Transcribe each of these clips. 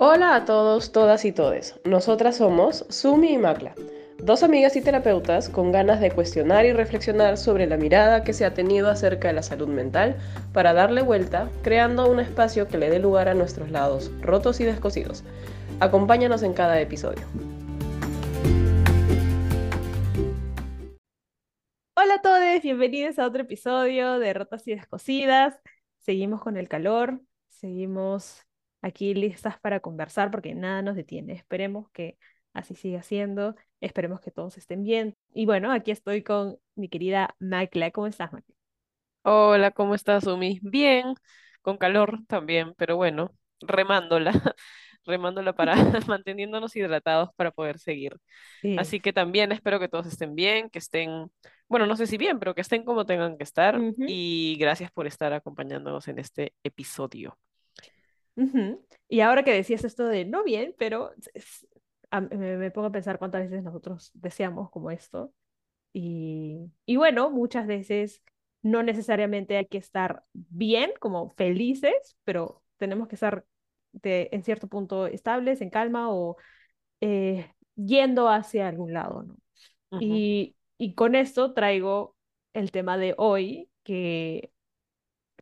Hola a todos, todas y todes. Nosotras somos Sumi y Macla, dos amigas y terapeutas con ganas de cuestionar y reflexionar sobre la mirada que se ha tenido acerca de la salud mental para darle vuelta, creando un espacio que le dé lugar a nuestros lados rotos y descosidos. Acompáñanos en cada episodio. Hola a todos, bienvenidos a otro episodio de Rotas y Descosidas. Seguimos con el calor, seguimos aquí listas para conversar porque nada nos detiene. Esperemos que así siga siendo, esperemos que todos estén bien. Y bueno, aquí estoy con mi querida Macla. ¿Cómo estás, Macla? Hola, ¿cómo estás, Umi? Bien, con calor también, pero bueno, remándola, remándola para manteniéndonos hidratados para poder seguir. Sí. Así que también espero que todos estén bien, que estén, bueno, no sé si bien, pero que estén como tengan que estar. Y gracias por estar acompañándonos en este episodio. Y ahora que decías esto de no bien, pero es- a- me, me pongo a pensar cuántas veces nosotros deseamos como esto. Y, y bueno, muchas veces no necesariamente hay que estar bien, como felices, pero tenemos que estar de, en cierto punto estables, en calma o eh, yendo hacia algún lado. Y, y con esto traigo el tema de hoy, que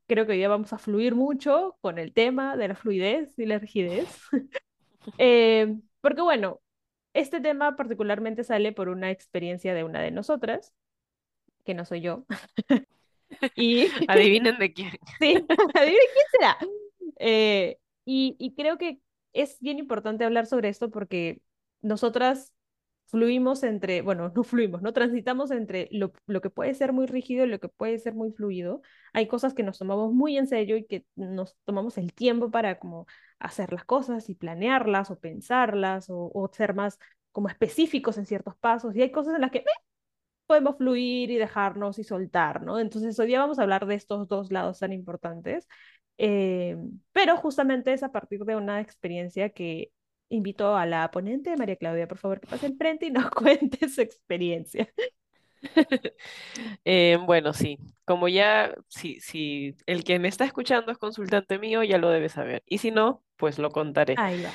creo que hoy día vamos a fluir mucho con el tema de la fluidez y la rigidez. Eh, porque bueno, este tema particularmente sale por una experiencia de una de nosotras, que no soy yo. Y Adivinen de quién. sí, adivinen quién será. Eh, y, y creo que es bien importante hablar sobre esto porque nosotras fluimos entre, bueno, no fluimos, no transitamos entre lo, lo que puede ser muy rígido y lo que puede ser muy fluido. Hay cosas que nos tomamos muy en serio y que nos tomamos el tiempo para como hacer las cosas y planearlas o pensarlas o, o ser más como específicos en ciertos pasos. Y hay cosas en las que podemos fluir y dejarnos y soltar, ¿no? Entonces, hoy día vamos a hablar de estos dos lados tan importantes, eh, pero justamente es a partir de una experiencia que invito a la ponente, María Claudia, por favor, que pase al frente y nos cuente su experiencia. Eh, bueno, sí, como ya, si, si el que me está escuchando es consultante mío, ya lo debe saber. Y si no, pues lo contaré. Ahí va.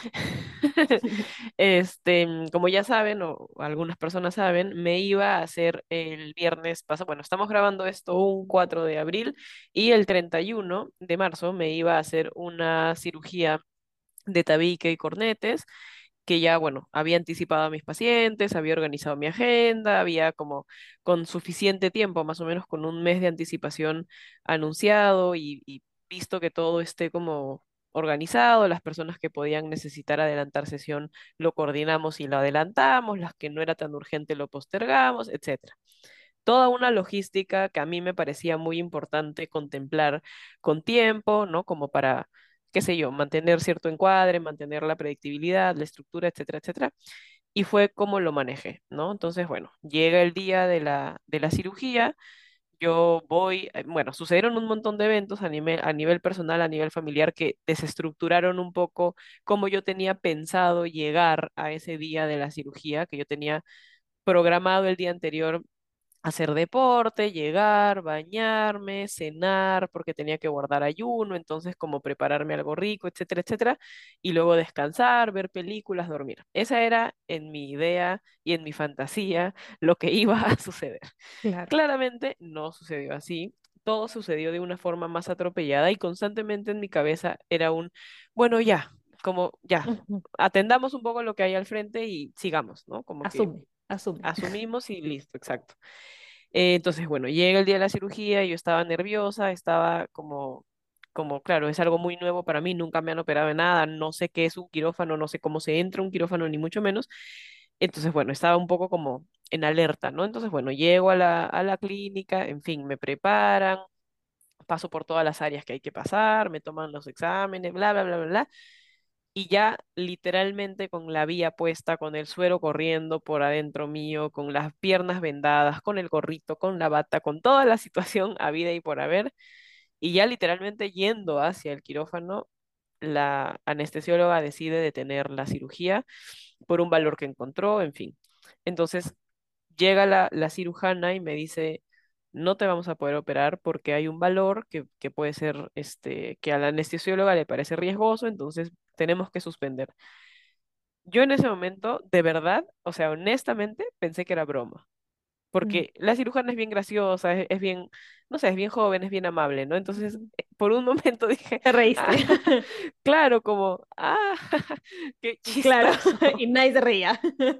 Este, como ya saben, o algunas personas saben, me iba a hacer el viernes pasado, bueno, estamos grabando esto un 4 de abril y el 31 de marzo me iba a hacer una cirugía de tabique y cornetes que ya, bueno, había anticipado a mis pacientes, había organizado mi agenda, había como con suficiente tiempo, más o menos con un mes de anticipación anunciado y, visto que todo esté como organizado, las personas que podían necesitar adelantar sesión lo coordinamos y lo adelantamos, las que no era tan urgente lo postergamos, etcétera. Toda una logística que a mí me parecía muy importante contemplar con tiempo, ¿no? Como para qué sé yo, mantener cierto encuadre, mantener la predictibilidad, la estructura, etcétera, etcétera. Y fue como lo manejé, ¿no? Entonces, bueno, llega el día de la, de la cirugía, yo voy, eh, bueno, sucedieron un montón de eventos a nivel, a nivel personal, a nivel familiar, que desestructuraron un poco cómo yo tenía pensado llegar a ese día de la cirugía, que yo tenía programado el día anterior hacer deporte, llegar, bañarme, cenar, porque tenía que guardar ayuno, entonces como prepararme algo rico, etcétera, etcétera, y luego descansar, ver películas, dormir. Esa era en mi idea y en mi fantasía lo que iba a suceder. Claro. Claramente no sucedió así. Todo sucedió de una forma más atropellada y constantemente en mi cabeza era un, bueno, ya, como ya, atendamos un poco lo que hay al frente y sigamos, ¿no? Como que Asume. Asumimos y listo, exacto. Eh, entonces, bueno, llega el día de la cirugía, yo estaba nerviosa, estaba como, como, claro, es algo muy nuevo para mí, nunca me han operado de nada, no sé qué es un quirófano, no sé cómo se entra un quirófano, ni mucho menos. Entonces, bueno, estaba un poco como en alerta, ¿no? Entonces, bueno, llego a la, a la clínica, en fin, me preparan, paso por todas las áreas que hay que pasar, me toman los exámenes, bla, bla, bla, bla, bla y ya literalmente con la vía puesta, con el suero corriendo por adentro mío, con las piernas vendadas, con el gorrito, con la bata, con toda la situación habida y por haber, y ya literalmente yendo hacia el quirófano, la anestesióloga decide detener la cirugía por un valor que encontró, en fin. Entonces llega la, la cirujana y me dice, no te vamos a poder operar porque hay un valor que, que puede ser, este, que a la anestesióloga le parece riesgoso, entonces tenemos que suspender. Yo en ese momento, de verdad, o sea, honestamente, pensé que era broma Mm, porque la cirujana es bien graciosa, es, es bien, no sé, es bien joven, es bien amable, ¿no? Entonces, eh, por un momento dije, Te ah, reíste. claro, como, ah, qué Claro, chistoso. y nadie se reía.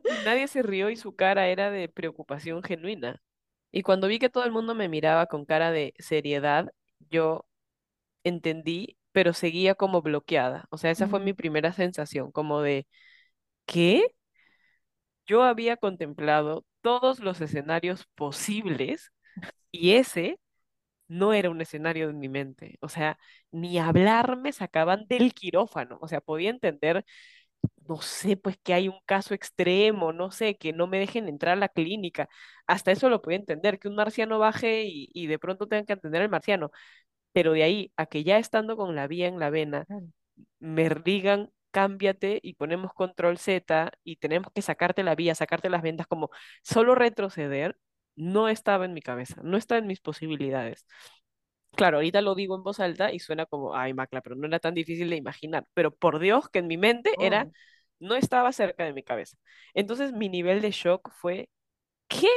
Nadie se rió y su cara era de preocupación genuina. Y cuando vi que todo el mundo me miraba con cara de seriedad, yo entendí, pero seguía como bloqueada. O sea, esa fue mi primera sensación, como de, ¿qué? Yo había contemplado todos los escenarios posibles y ese no era un escenario en mi mente. O sea, ni hablar me sacaban del quirófano. O sea, podía entender, no sé, pues que hay un caso extremo, no sé, que no me dejen entrar a la clínica. Hasta eso lo podía entender, que un marciano baje y, y de pronto tengan que atender al marciano. Pero de ahí a que ya estando con la vía en la vena, me digan, cámbiate y ponemos control Z y tenemos que sacarte la vía, sacarte las vendas, como solo retroceder, no estaba en mi cabeza, no estaba en mis posibilidades. Claro, ahorita lo digo en voz alta y suena como, ay, Macla, pero no era tan difícil de imaginar. Pero por Dios que en mi mente era, Oh, no estaba cerca de mi cabeza. Entonces mi nivel de shock fue, ¿qué?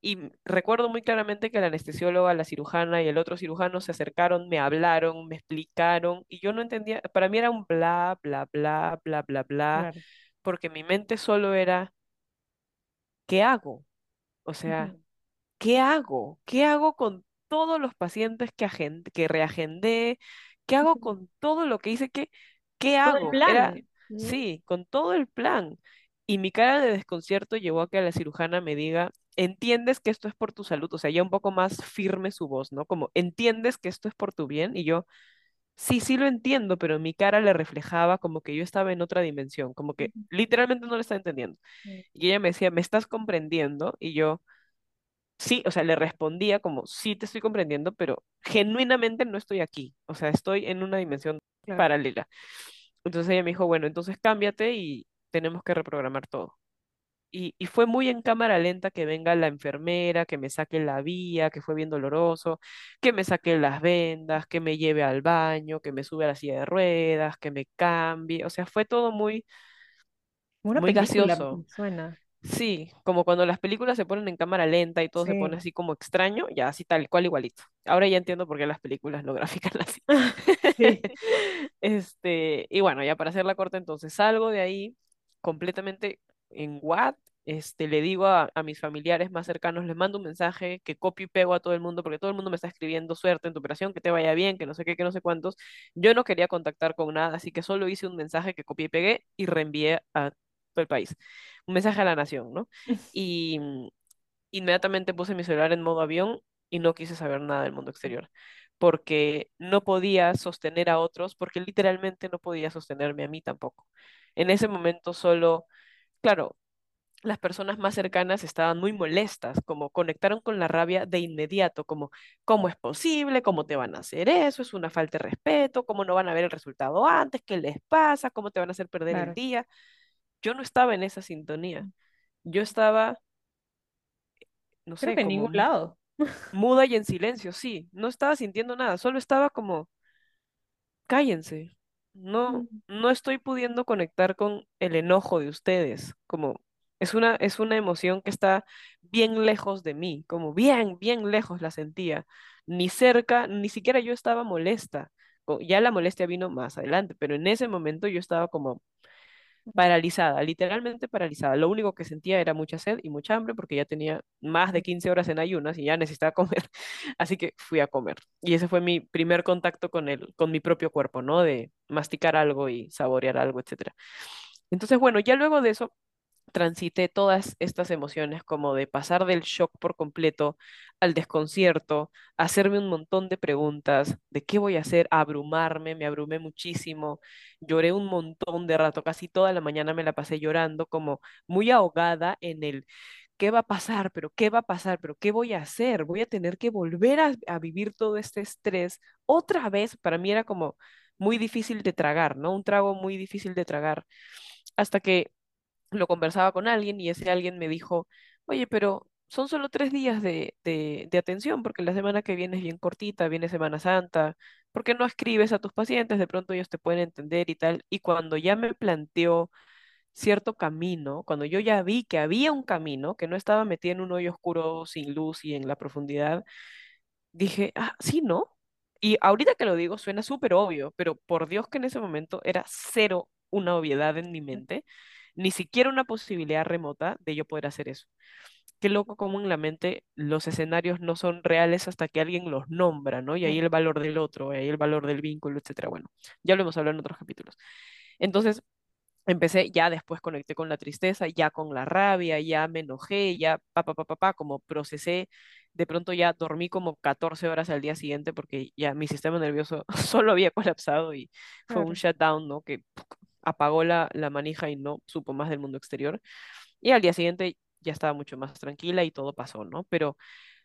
Y recuerdo muy claramente que la anestesióloga, la cirujana y el otro cirujano se acercaron, me hablaron, me explicaron y yo no entendía, para mí era un bla, bla, bla, bla, bla, bla, claro. porque mi mente solo era, ¿qué hago? O sea, ¿qué hago? ¿Qué hago con todos los pacientes que, agen- que reagendé? ¿Qué hago con todo lo que hice? ¿Qué, qué Todo el hago? Era, plan. sí, con todo el plan. Y mi cara de desconcierto llevó a que la cirujana me diga, entiendes que esto es por tu salud, o sea, ya un poco más firme su voz, ¿no? Como, entiendes que esto es por tu bien. Y yo, sí, sí lo entiendo, pero mi cara le reflejaba como que yo estaba en otra dimensión, como que literalmente no lo estaba entendiendo. Y ella me decía, ¿me estás comprendiendo? Y yo sí, o sea, le respondía como, sí te estoy comprendiendo, pero genuinamente no estoy aquí, o sea, estoy en una dimensión Claro. paralela. Entonces ella me dijo, bueno, entonces cámbiate y tenemos que reprogramar todo. Y, y fue muy en cámara lenta que venga la enfermera, que me saque la vía, que fue bien doloroso, que me saque las vendas, que me lleve al baño, que me sube a la silla de ruedas, que me cambie, o sea, fue todo muy, una muy película gaseoso. suena. Sí, como cuando las películas se ponen en cámara lenta y todo se pone Sí. así como extraño, ya así tal cual igualito. Ahora ya entiendo por qué las películas no grafican así. Sí. Este, y bueno, ya para hacer la corta, entonces salgo de ahí completamente en what, este, le digo a, a mis familiares más cercanos, les mando un mensaje que copio y pego a todo el mundo, porque todo el mundo me está escribiendo suerte en tu operación, que te vaya bien, que no sé qué, que no sé cuántos. Yo no quería contactar con nada, así que solo hice un mensaje que copié y pegué y reenvié a todo el país. Un mensaje a la nación, ¿no? Y mm, inmediatamente puse mi celular en modo avión y no quise saber nada del mundo exterior, porque no podía sostener a otros, porque literalmente no podía sostenerme a mí tampoco. En ese momento solo, claro, las personas más cercanas estaban muy molestas, como conectaron con la rabia de inmediato, como, ¿cómo es posible? ¿Cómo te van a hacer eso? Es una falta de respeto, ¿cómo no van a ver el resultado antes? ¿Qué les pasa? ¿Cómo te van a hacer perder el Claro. día? Yo no estaba en esa sintonía. Yo estaba, no Creo sé, que en ningún lado. muda y en silencio, sí, no estaba sintiendo nada, solo estaba como, cállense, no, Mm, no estoy pudiendo conectar con el enojo de ustedes, como es una, es una emoción que está bien lejos de mí, como bien, bien lejos la sentía, ni cerca, ni siquiera yo estaba molesta, ya la molestia vino más adelante, pero en ese momento yo estaba como paralizada, literalmente paralizada. Lo único que sentía era mucha sed y mucha hambre porque ya tenía más de 15 horas en ayunas y ya necesitaba comer. Así que fui a comer. Y ese fue mi primer contacto con el, con mi propio cuerpo, ¿no? De masticar algo y saborear algo, etcétera. Entonces, bueno, ya luego de eso transité todas estas emociones como de pasar del shock por completo al desconcierto, hacerme un montón de preguntas de qué voy a hacer, abrumarme, me abrumé muchísimo, lloré un montón de rato, casi toda la mañana me la pasé llorando como muy ahogada en el ¿qué va a pasar? ¿Pero qué va a pasar? ¿Pero qué voy a hacer? Voy a tener que volver a, a vivir todo este estrés otra vez. Para mí era como muy difícil de tragar, ¿no? Un trago muy difícil de tragar. Hasta que lo conversaba con alguien y ese alguien me dijo, oye, pero son solo tres días de, de, de atención, porque la semana que viene es bien cortita, viene Semana Santa, porque no escribes a tus pacientes, de pronto ellos te pueden entender y tal. Y cuando ya me planteó cierto camino, cuando yo ya vi que había un camino, que no estaba metida en un hoyo oscuro sin luz y en la profundidad, dije, ah, sí, ¿no? Y ahorita que lo digo suena súper obvio, pero por Dios que en ese momento era cero una obviedad en mi mente, ni siquiera una posibilidad remota de yo poder hacer eso. Qué loco como en la mente los escenarios no son reales hasta que alguien los nombra, ¿no? Y ahí el valor del otro, ahí el valor del vínculo, etcétera. Bueno, ya lo hemos hablado en otros capítulos. Entonces, empecé, ya después conecté con la tristeza, ya con la rabia, ya me enojé, ya pa, pa, pa, pa, pa, como procesé, de pronto ya dormí como 14 horas al día siguiente porque ya mi sistema nervioso solo había colapsado y fue un Claro, shutdown, ¿no? Que. Apagó la, la manija y no supo más del mundo exterior. Y al día siguiente ya estaba mucho más tranquila y todo pasó, ¿no? Pero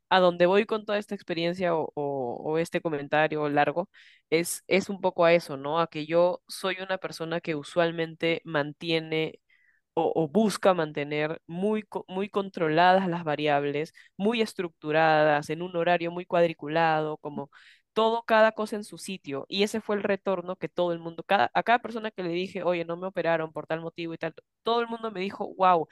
a donde voy con toda esta experiencia o, este comentario largo es, es un poco a eso, ¿no? A que yo soy una persona que usualmente mantiene o, o busca mantener muy, muy controladas las variables, muy estructuradas, en un horario muy cuadriculado, como todo, cada cosa en su sitio. Y ese fue el retorno que todo el mundo, cada, a cada persona que le dije, oye, no me operaron por tal motivo y tal, todo el mundo me dijo, wow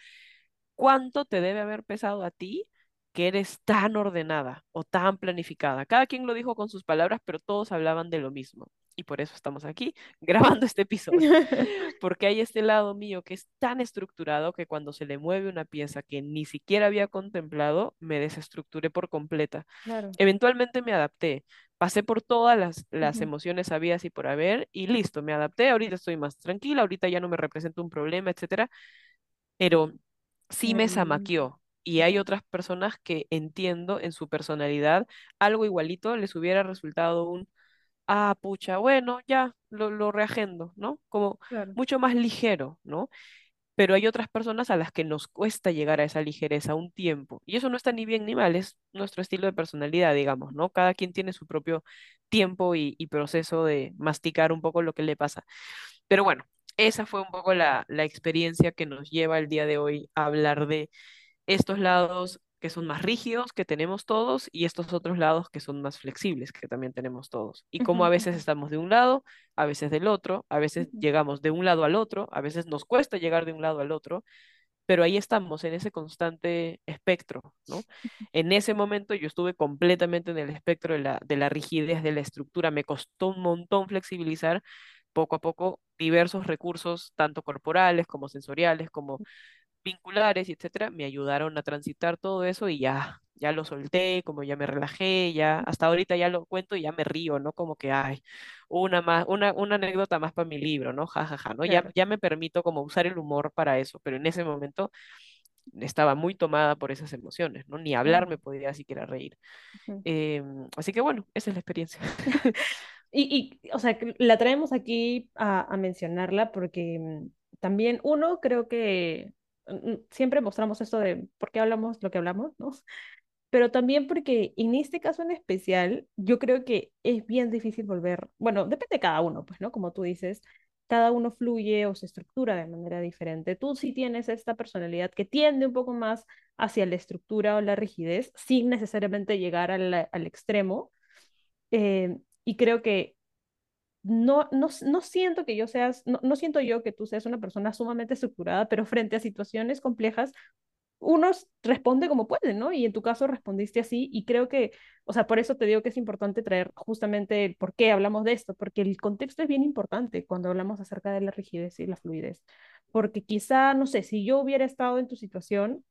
cuánto te debe haber pesado a ti que eres tan ordenada o tan planificada. Cada quien lo dijo con sus palabras, pero todos hablaban de lo mismo. Y por eso estamos aquí grabando este episodio, porque hay este lado mío que es tan estructurado que cuando se le mueve una pieza que ni siquiera había contemplado, me desestructuré por completa. claro. Eventualmente me adapté, pasé por todas las, las emociones habidas y por haber, y listo, me adapté, ahorita estoy más tranquila, ahorita ya no me representa un problema, etcétera, pero sí me Mm, zamaqueó. Y hay otras personas que entiendo en su personalidad, algo igualito les hubiera resultado un, ah, pucha, bueno, ya, lo, lo reagendo, ¿no? Como claro. mucho más ligero, ¿no? Pero hay otras personas a las que nos cuesta llegar a esa ligereza un tiempo. Y eso no está ni bien ni mal, es nuestro estilo de personalidad, digamos, ¿no? Cada quien tiene su propio tiempo y, y proceso de masticar un poco lo que le pasa. Pero bueno, esa fue un poco la, la experiencia que nos lleva el día de hoy a hablar de estos lados que son más rígidos que tenemos todos y estos otros lados que son más flexibles que también tenemos todos. Y cómo a veces estamos de un lado, a veces del otro, a veces llegamos de un lado al otro, a veces nos cuesta llegar de un lado al otro, pero ahí estamos en ese constante espectro, ¿no? En ese momento yo estuve completamente en el espectro de la, de la rigidez de la estructura, me costó un montón flexibilizar poco a poco diversos recursos, tanto corporales como sensoriales, como vinculares y etcétera, me ayudaron a transitar todo eso y ya, ya lo solté, como ya me relajé, ya hasta ahorita ya lo cuento y ya me río, ¿no? Como que, ay, una más, una, una anécdota más para mi libro, ¿no? Ja, ja, ja, ¿no? Ya, Claro. ya me permito como usar el humor para eso, pero en ese momento estaba muy tomada por esas emociones, ¿no? Ni hablar me podía siquiera reír. Em, así que bueno, esa es la experiencia. Y, y, o sea, la traemos aquí a, a mencionarla porque mm, también uno creo que siempre mostramos esto de por qué hablamos lo que hablamos, ¿no? Pero también porque en este caso en especial, yo creo que es bien difícil volver, bueno, depende de cada uno, pues, ¿no? Como tú dices, cada uno fluye o se estructura de manera diferente. Tú sí tienes esta personalidad que tiende un poco más hacia la estructura o la rigidez, sin necesariamente llegar al, al extremo. Eh, y creo que no, no, no siento que yo seas, no, no siento yo que tú seas una persona sumamente estructurada, pero frente a situaciones complejas, uno responde como puede, ¿no? Y en tu caso respondiste así y creo que, o sea, por eso te digo que es importante traer justamente el por qué hablamos de esto, porque el contexto es bien importante cuando hablamos acerca de la rigidez y la fluidez, porque quizá, no sé, si yo hubiera estado en tu situación,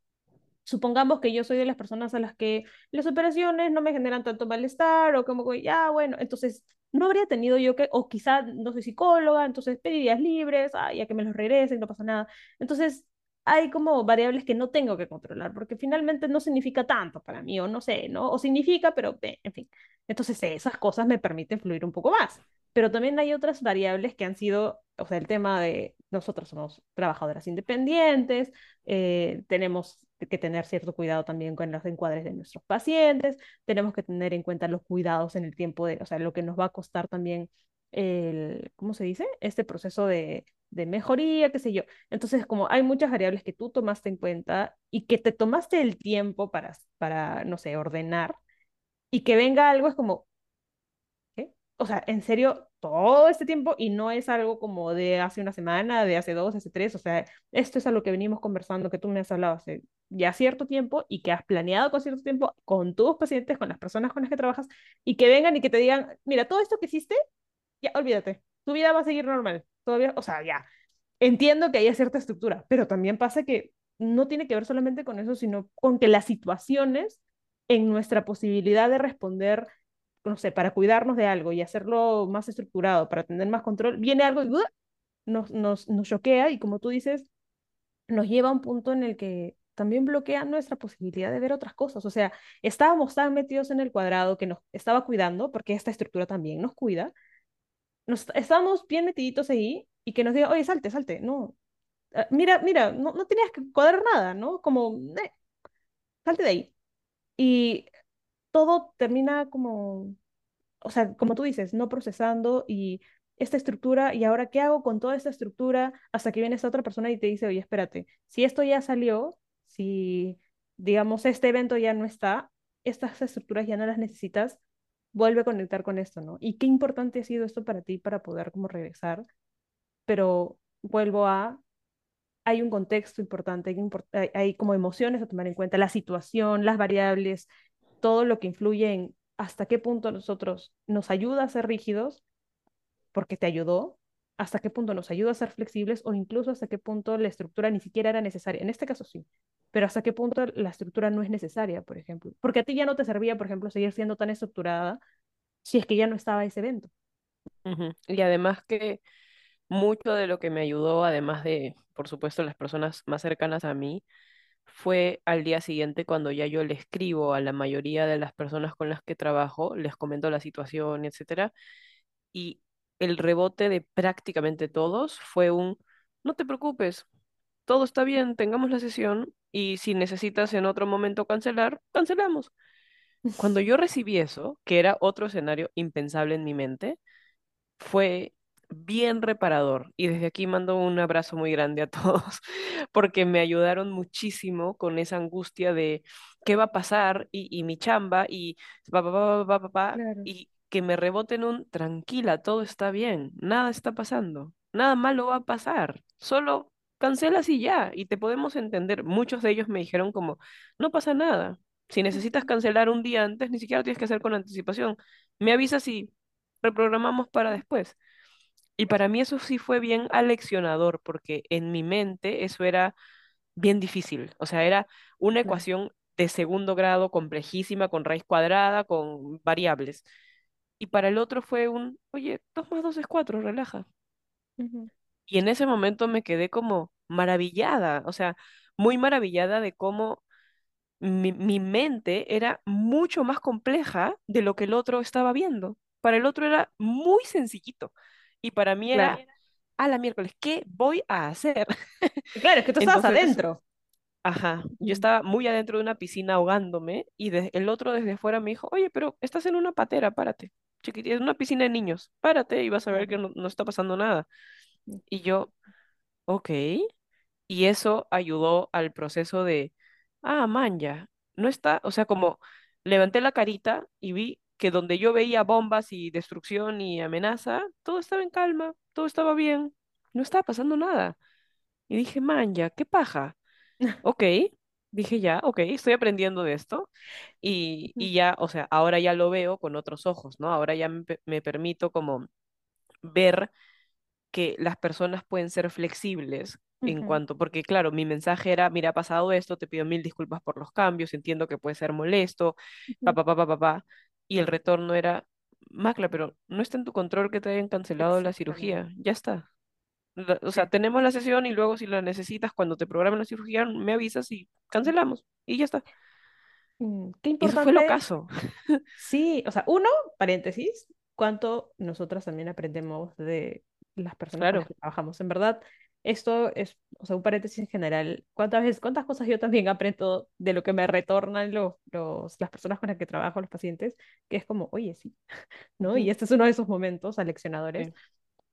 supongamos que yo soy de las personas a las que las operaciones no me generan tanto malestar o como que ya, bueno, entonces no habría tenido yo que, o quizá no soy psicóloga, entonces pedí días libres, ah, ya que me los regresen, no pasa nada. Entonces hay como variables que no tengo que controlar, porque finalmente no significa tanto para mí, o no sé, ¿no? O significa, pero en fin. Entonces esas cosas me permiten fluir un poco más. Pero también hay otras variables que han sido, o sea, el tema de nosotros somos trabajadoras independientes, eh, tenemos que tener cierto cuidado también con los encuadres de nuestros pacientes, tenemos que tener en cuenta los cuidados en el tiempo de, o sea, lo que nos va a costar también el, ¿cómo se dice? Este proceso de, de mejoría, qué sé yo. Entonces, como hay muchas variables que tú tomaste en cuenta y que te tomaste el tiempo para, para no sé, ordenar y que venga algo es como, ¿qué? O sea, en serio, todo este tiempo y no es algo como de hace una semana, de hace dos, hace tres, o sea, esto es a lo que venimos conversando, que tú me has hablado hace ya cierto tiempo y que has planeado con cierto tiempo con tus pacientes, con las personas con las que trabajas y que vengan y que te digan, mira, todo esto que hiciste, ya olvídate, tu vida va a seguir normal, todavía, o sea, ya, entiendo que haya cierta estructura, pero también pasa que no tiene que ver solamente con eso, sino con que las situaciones en nuestra posibilidad de responder, no sé, para cuidarnos de algo y hacerlo más estructurado, para tener más control, viene algo y ¡uh! nos, nos, nos choquea y como tú dices, nos lleva a un punto en el que también bloquea nuestra posibilidad de ver otras cosas. O sea, estábamos tan metidos en el cuadrado que nos estaba cuidando, porque esta estructura también nos cuida. Nos, estábamos bien metiditos ahí y que nos diga, oye, salte, salte. No, ah, mira, mira, no, no tenías que cuadrar nada, ¿no? Como, eh, salte de ahí. Y todo termina como, o sea, como tú dices, no procesando y esta estructura, y ahora qué hago con toda esta estructura hasta que viene esta otra persona y te dice, oye, espérate, si esto ya salió, si, digamos, este evento ya no está, estas estructuras ya no las necesitas, vuelve a conectar con esto, ¿no? Y qué importante ha sido esto para ti para poder como regresar, pero vuelvo a, hay un contexto importante, hay, hay como emociones a tomar en cuenta, la situación, las variables, todo lo que influye en hasta qué punto nosotros nos ayuda a ser rígidos, porque te ayudó, hasta qué punto nos ayuda a ser flexibles o incluso hasta qué punto la estructura ni siquiera era necesaria. En este caso sí, pero hasta qué punto la estructura no es necesaria, por ejemplo. Porque a ti ya no te servía, por ejemplo, seguir siendo tan estructurada si es que ya no estaba ese evento. Y además que mucho de lo que me ayudó, además de, por supuesto, las personas más cercanas a mí, fue al día siguiente cuando ya yo le escribo a la mayoría de las personas con las que trabajo, les comento la situación, etcétera, y el rebote de prácticamente todos fue un, no te preocupes, todo está bien, tengamos la sesión y si necesitas en otro momento cancelar, cancelamos. Cuando yo recibí eso, que era otro escenario impensable en mi mente, fue bien reparador. Y desde aquí mando un abrazo muy grande a todos, porque me ayudaron muchísimo con esa angustia de qué va a pasar y, y mi chamba y Claro. y que me reboten un tranquila, todo está bien, nada está pasando, nada malo va a pasar, solo cancelas y ya, y te podemos entender. Muchos de ellos me dijeron como, no pasa nada. Si necesitas cancelar un día antes, ni siquiera lo tienes que hacer con anticipación. Me avisas y reprogramamos para después. Y para mí eso sí fue bien aleccionador, porque en mi mente eso era bien difícil. O sea, era una ecuación de segundo grado complejísima, con raíz cuadrada, con variables. Y para el otro fue un, oye, dos más dos es cuatro, relaja. Y en ese momento me quedé como maravillada, o sea, muy maravillada de cómo mi, mi mente era mucho más compleja de lo que el otro estaba viendo. Para el otro era muy sencillito. Y para mí Claro. era, a la miércoles, ¿qué voy a hacer? Claro, es que tú estabas Entonces, adentro. ajá, yo estaba muy adentro de una piscina ahogándome y de- el otro desde fuera me dijo, oye, pero estás en una patera, párate. Chiquitita, es una piscina de niños, párate y vas a ver que no, no está pasando nada. Y yo, ok. Y eso ayudó al proceso de, ah, man, ya, no está, o sea, como levanté la carita y vi que donde yo veía bombas y destrucción y amenaza, todo estaba en calma, todo estaba bien, no estaba pasando nada. Y dije, man, ya, qué paja. Ok, dije ya, ok, estoy aprendiendo de esto y, y ya, o sea, ahora ya lo veo con otros ojos, ¿no? Ahora ya me, me permito como ver que las personas pueden ser flexibles en cuanto, porque claro, mi mensaje era, mira, ha pasado esto, te pido mil disculpas por los cambios, entiendo que puede ser molesto, pa, Ujú. pa, pa, pa, pa, pa", Y el retorno era, Macla, pero no está en tu control que te hayan cancelado la cirugía, ya está. O sea, tenemos la sesión y luego si la necesitas, cuando te programen la cirugía, me avisas y cancelamos. Y ya está. Mm, Qué Y eso fue lo importante caso. Sí, o sea, uno, paréntesis, cuánto nosotras también aprendemos de las personas con las Claro. que trabajamos. En verdad, esto es, o sea, un paréntesis en general. ¿Cuántas veces, cuántas cosas yo también aprendo de lo que me retornan los, los, las personas con las que trabajo, los pacientes, que es como, oye, sí, ¿no? Y este es uno de esos momentos aleccionadores. sí.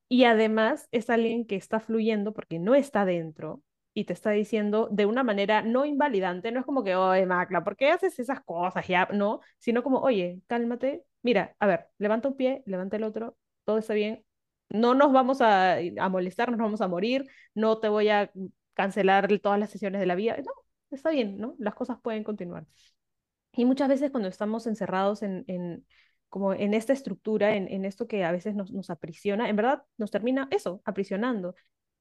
Y además es alguien que está fluyendo porque no está dentro y te está diciendo de una manera no invalidante, no es como que, oye, Macla, ¿por qué haces esas cosas? Ya, no, sino como, oye, cálmate, mira, a ver, levanta un pie, levanta el otro, todo está bien, no nos vamos a, a molestar, no nos vamos a morir, no te voy a cancelar todas las sesiones de la vida, no, está bien, ¿no? Las cosas pueden continuar. Y muchas veces cuando estamos encerrados en, en como en esta estructura, en, en esto que a veces nos, nos aprisiona, en verdad nos termina eso, aprisionando.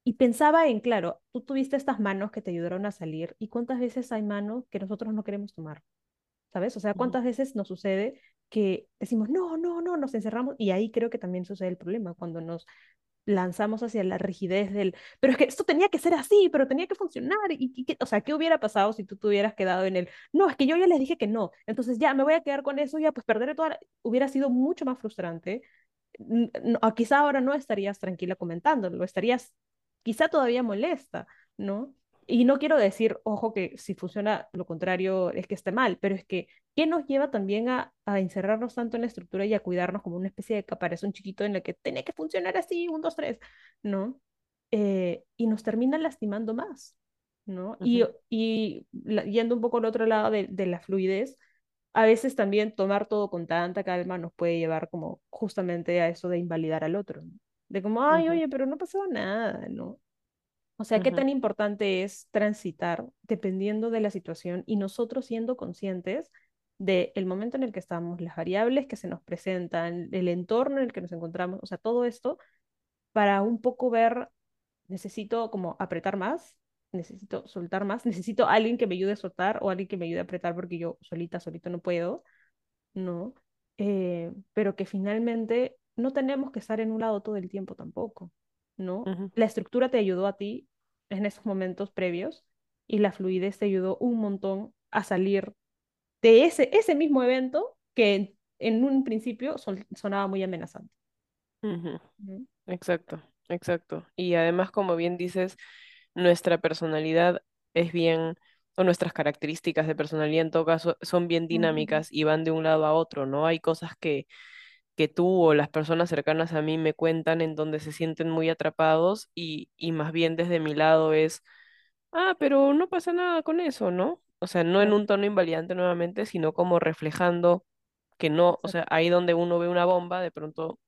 Y pensaba en, claro, tú tuviste estas manos que te ayudaron a salir, ¿y cuántas veces hay manos que nosotros no queremos tomar? ¿Sabes? O sea, ¿cuántas veces nos sucede que decimos, no, no, no, nos encerramos? Y ahí creo que también sucede el problema, cuando nos lanzamos hacia la rigidez del, pero es que esto tenía que ser así, pero tenía que funcionar. Y, y o sea, ¿qué hubiera pasado si tú te hubieras quedado en el, no, es que yo ya les dije que no, entonces ya me voy a quedar con eso, ya pues perderé toda la... Hubiera sido mucho más frustrante. No- quizá ahora no estarías tranquila comentándolo, estarías quizá todavía molesta, ¿no? Y no quiero decir, ojo, que si funciona lo contrario es que esté mal, pero es que, ¿qué nos lleva también a, a encerrarnos tanto en la estructura y a cuidarnos como una especie de caparazón chiquito en el que tenía que funcionar así, un, dos, tres, ¿no? Eh, y nos termina lastimando más, ¿no? Y, y la- yendo un poco al otro lado de, de la fluidez, a veces también tomar todo con tanta calma nos puede llevar como justamente a eso de invalidar al otro, ¿no? De como, ay, oye, pero no pasó nada, ¿no? O sea, qué tan importante es transitar dependiendo de la situación y nosotros siendo conscientes del momento en el que estamos, las variables que se nos presentan, el entorno en el que nos encontramos, o sea, todo esto para un poco ver, necesito como apretar más, necesito soltar más, necesito alguien que me ayude a soltar o alguien que me ayude a apretar porque yo solita, solito no puedo, ¿no? Eh, pero que finalmente no tenemos que estar en un lado todo el tiempo tampoco, ¿no? La estructura te ayudó a ti en esos momentos previos y la fluidez te ayudó un montón a salir de ese, ese mismo evento que en, en un principio son- sonaba muy amenazante. Exacto, exacto. Y además, como bien dices, nuestra personalidad es bien, o nuestras características de personalidad en todo caso son bien dinámicas y van de un lado a otro, ¿no? Hay cosas que, que tú o las personas cercanas a mí me cuentan en donde se sienten muy atrapados y, y más bien desde mi lado es, ah, pero no pasa nada con eso, ¿no? O sea, no en un tono invalidante nuevamente, sino como reflejando que no, o sea, ahí donde uno ve una bomba, de pronto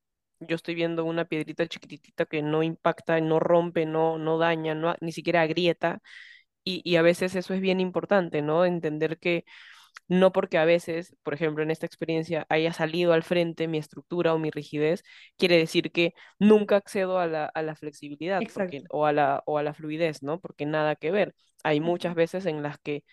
yo estoy viendo una piedrita chiquitita que no impacta, no rompe, no, no daña, no, ni siquiera agrieta. Y, y a veces eso es bien importante, ¿no? Entender que no porque a veces, por ejemplo, en esta experiencia haya salido al frente mi estructura o mi rigidez, quiere decir que nunca accedo a la, a la flexibilidad porque, o, a la, o a la fluidez, ¿no? Porque nada que ver. Hay muchas veces en las que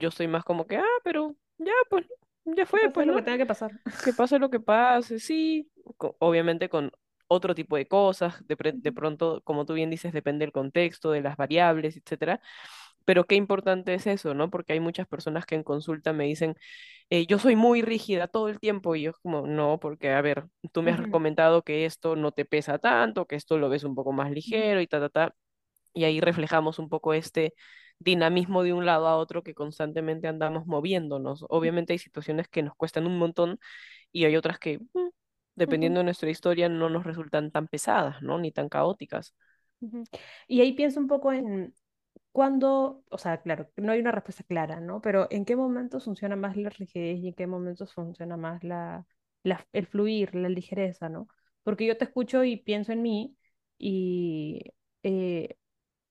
yo soy más como que, ah, pero ya, pues, ya fue, pues, lo ¿no? que tenga que pasar. que pase lo que pase, sí, co- obviamente con otro tipo de cosas, de, pre- de pronto, como tú bien dices, depende del contexto, de las variables, etcétera, pero qué importante es eso, ¿no? Porque hay muchas personas que en consulta me dicen, eh, yo soy muy rígida todo el tiempo, y yo como, no, porque, a ver, tú me has ujú, comentado que esto no te pesa tanto, que esto lo ves un poco más ligero y ta, ta, ta, y ahí reflejamos un poco este dinamismo de un lado a otro que constantemente andamos moviéndonos. Obviamente hay situaciones que nos cuestan un montón y hay otras que, mm, dependiendo de nuestra historia, no nos resultan tan pesadas, ¿no? Ni tan caóticas. Y ahí pienso un poco en cuándo, o sea, claro, no hay una respuesta clara, ¿no? Pero ¿en qué momentos funciona más la rigidez y en qué momentos funciona más la, la- el fluir, la ligereza, ¿no? Porque yo te escucho y pienso en mí y eh,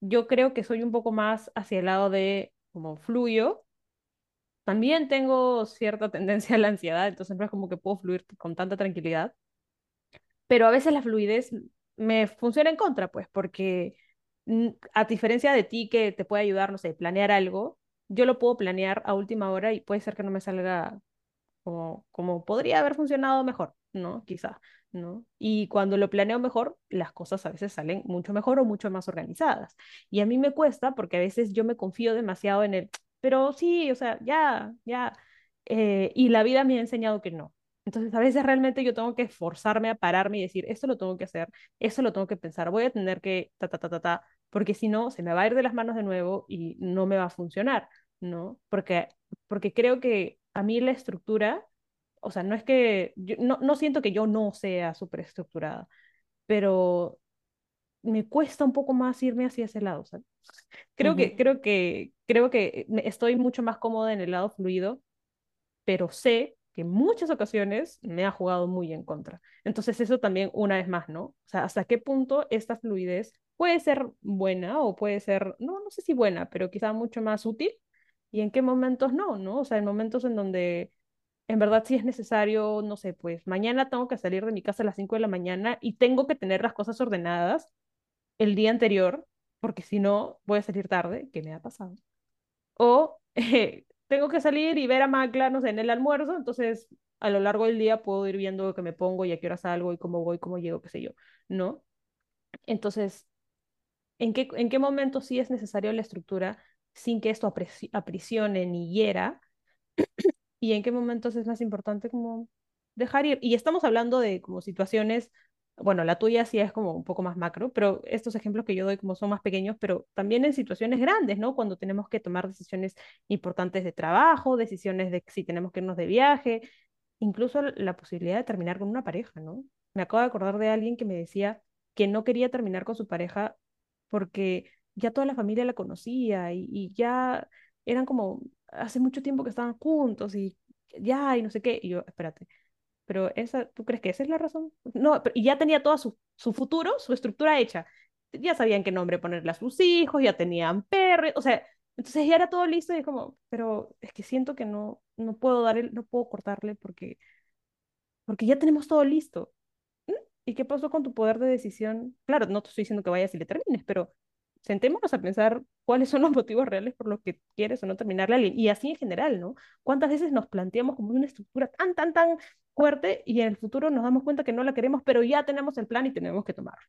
yo creo que soy un poco más hacia el lado de como fluyo. También tengo cierta tendencia a la ansiedad, entonces no es como que puedo fluir con tanta tranquilidad pero a veces la fluidez me funciona en contra, pues, porque a diferencia de ti que te puede ayudar, no sé, planear algo, yo lo puedo planear a última hora y puede ser que no me salga como, como podría haber funcionado mejor, ¿no? Quizá, Y cuando lo planeo mejor, las cosas a veces salen mucho mejor o mucho más organizadas. Y a mí me cuesta porque a veces yo me confío demasiado en el, pero sí, o sea, ya, ya. eh, y la vida me ha enseñado que no. Entonces, a veces realmente yo tengo que forzarme a pararme y decir, esto lo tengo que hacer, esto lo tengo que pensar, voy a tener que ta, ta, ta, ta, ta, porque si no, se me va a ir de las manos de nuevo y no me va a funcionar, ¿no? Porque, porque creo que a mí la estructura, o sea, no es que, yo, no, no siento que yo no sea súper estructurada, pero me cuesta un poco más irme hacia ese lado, ¿sabes? Creo Ujú, que, creo que, creo que estoy mucho más cómoda en el lado fluido, pero sé que en muchas ocasiones me ha jugado muy en contra. Entonces eso también, una vez más, ¿no? O sea, hasta qué punto esta fluidez puede ser buena o puede ser, no, no sé si buena, pero quizá mucho más útil y en qué momentos no, ¿no? O sea, en momentos en donde en verdad sí es necesario, no sé, pues mañana tengo que salir de mi casa a las 5 de la mañana y tengo que tener las cosas ordenadas el día anterior, porque si no voy a salir tarde, que me ha pasado. O eh, tengo que salir y ver a Macla, no sé, en el almuerzo, entonces a lo largo del día puedo ir viendo lo que me pongo y a qué hora salgo y cómo voy, cómo llego, qué sé yo, ¿no? Entonces, ¿en qué, en qué momento sí es necesario la estructura sin que esto aprisione ni hiera? ¿Y en qué momentos es más importante como dejar ir? Y estamos hablando de como situaciones, bueno, la tuya sí es como un poco más macro, pero estos ejemplos que yo doy como son más pequeños, pero también en situaciones grandes, ¿no? Cuando tenemos que tomar decisiones importantes de trabajo, decisiones de si tenemos que irnos de viaje, incluso la posibilidad de terminar con una pareja, ¿no? Me acabo de acordar de alguien que me decía que no quería terminar con su pareja porque ya toda la familia la conocía y, y ya eran como hace mucho tiempo que estaban juntos y ya y no sé qué. Y yo, espérate, pero esa, ¿tú crees que esa es la razón? No, y ya tenía todo su, su futuro, su estructura hecha. Ya sabían qué nombre ponerle a sus hijos, ya tenían perros, o sea, entonces ya era todo listo y es como, pero es que siento que no, no puedo dar no puedo cortarle porque, porque ya tenemos todo listo. ¿Mm? ¿Y qué pasó con tu poder de decisión? Claro, no te estoy diciendo que vayas y le termines, pero sentémonos a pensar cuáles son los motivos reales por los que quieres o no terminarle a alguien. Y así en general, ¿no? ¿Cuántas veces nos planteamos como una estructura tan, tan, tan fuerte y en el futuro nos damos cuenta que no la queremos, pero ya tenemos el plan y tenemos que tomarlo?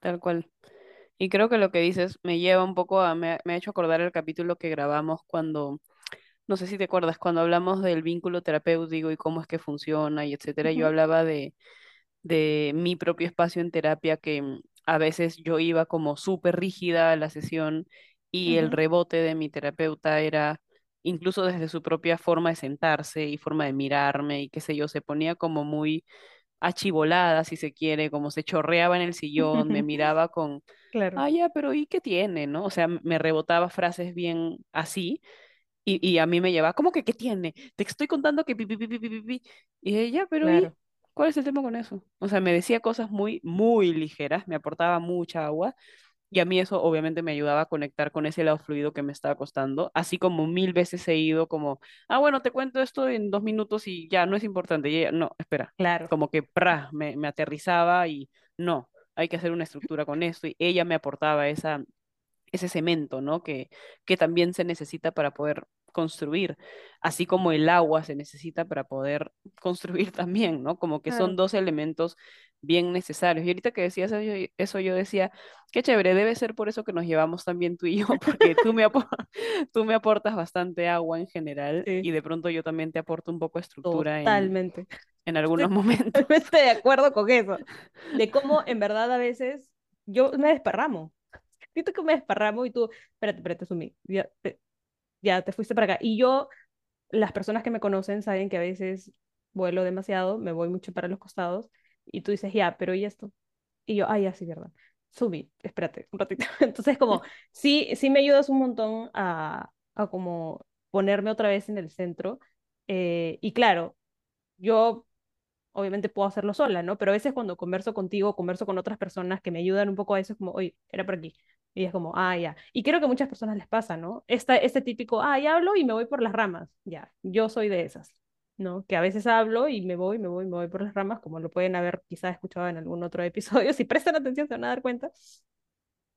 Tal cual. Y creo que lo que dices me lleva un poco a, me, me ha hecho acordar el capítulo que grabamos cuando, no sé si te acuerdas, cuando hablamos del vínculo terapéutico y cómo es que funciona y etcétera. Yo hablaba de, de mi propio espacio en terapia que a veces yo iba como súper rígida a la sesión y el rebote de mi terapeuta era incluso desde su propia forma de sentarse y forma de mirarme y qué sé yo, se ponía como muy achivolada, si se quiere, como se chorreaba en el sillón, me miraba con, Claro, ah, ya, pero ¿y qué tiene, no? O sea, me rebotaba frases bien así y, y a mí me llevaba, ¿cómo que qué tiene? Te estoy contando que pi, pi, pi, pi, pi, pi, pi". Y ella, pero claro, ¿Cuál es el tema con eso? O sea, me decía cosas muy, muy ligeras, me aportaba mucha agua y a mí eso obviamente me ayudaba a conectar con ese lado fluido que me estaba costando, así como mil veces he ido como, ah, bueno, te cuento esto en dos minutos y ya, no es importante. Y ella, no, espera, claro, como que, pra, me, me aterrizaba y no, hay que hacer una estructura con esto y ella me aportaba esa ese cemento, ¿no? Que, que también se necesita para poder construir, así como el agua se necesita para poder construir también, ¿no? Como que son dos elementos bien necesarios. Y ahorita que decías eso, yo decía, qué chévere, debe ser por eso que nos llevamos tan bien tú y yo, porque tú me, apo- tú me aportas bastante agua en general Sí, y de pronto yo también te aporto un poco de estructura en, totalmente. en algunos Estoy momentos. totalmente de acuerdo con eso. De cómo en verdad a veces yo me desparramo. Siento que me desparramo y tú, espérate, espérate, ya te, ya te fuiste para acá. Y yo, las personas que me conocen saben que a veces vuelo demasiado, me voy mucho para los costados y tú dices, ya, pero ¿y esto? Y yo, ah, ya, sí, verdad. Sumi, espérate un ratito. Entonces, como, sí, sí me ayudas un montón a, a como ponerme otra vez en el centro. Eh, y claro, yo obviamente puedo hacerlo sola, ¿no? Pero a veces cuando converso contigo, converso con otras personas que me ayudan un poco a eso, es como, oye, era por aquí. Y es como, ah, ya. Y creo que a muchas personas les pasa, ¿no? Esta, este típico, ah, ya hablo y me voy por las ramas. Ya, yo soy de esas, ¿no? Que a veces hablo y me voy, me voy, me voy por las ramas, como lo pueden haber quizás escuchado en algún otro episodio. Si prestan atención se van a dar cuenta.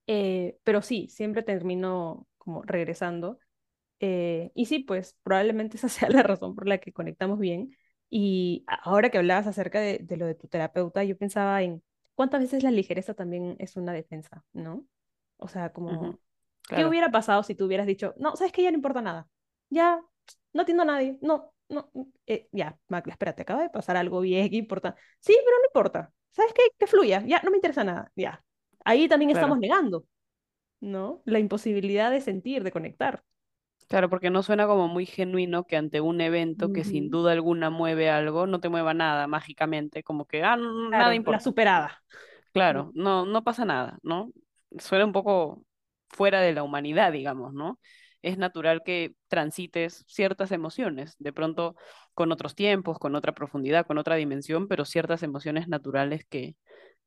Eh, pero sí, siempre termino como regresando eh, y sí, pues probablemente esa sea la razón por la que conectamos bien. Y ahora que hablabas acerca de, de lo de tu terapeuta, yo pensaba en cuántas veces la ligereza también es una defensa, ¿no? O sea, como, ¿qué Claro, hubiera pasado si tú hubieras dicho, no, sabes que ya no importa nada? Ya, no atiendo a nadie, no, no, mm, eh, ya, Macla, espérate, acaba de pasar algo bien importante. Sí, pero no importa, ¿sabes qué? Que fluya, ya, no me interesa nada, ya. Ahí también estamos claro. negando, ¿no? La imposibilidad de sentir, de conectar. Claro, porque no suena como muy genuino que ante un evento que sin duda alguna mueve algo, no te mueva nada mágicamente, como que, ah, no, no, nada Claro, la importa. superada. Claro, no, no pasa nada, ¿no? Suena un poco fuera de la humanidad, digamos, ¿no? Es natural que transites ciertas emociones, de pronto con otros tiempos, con otra profundidad, con otra dimensión, pero ciertas emociones naturales que,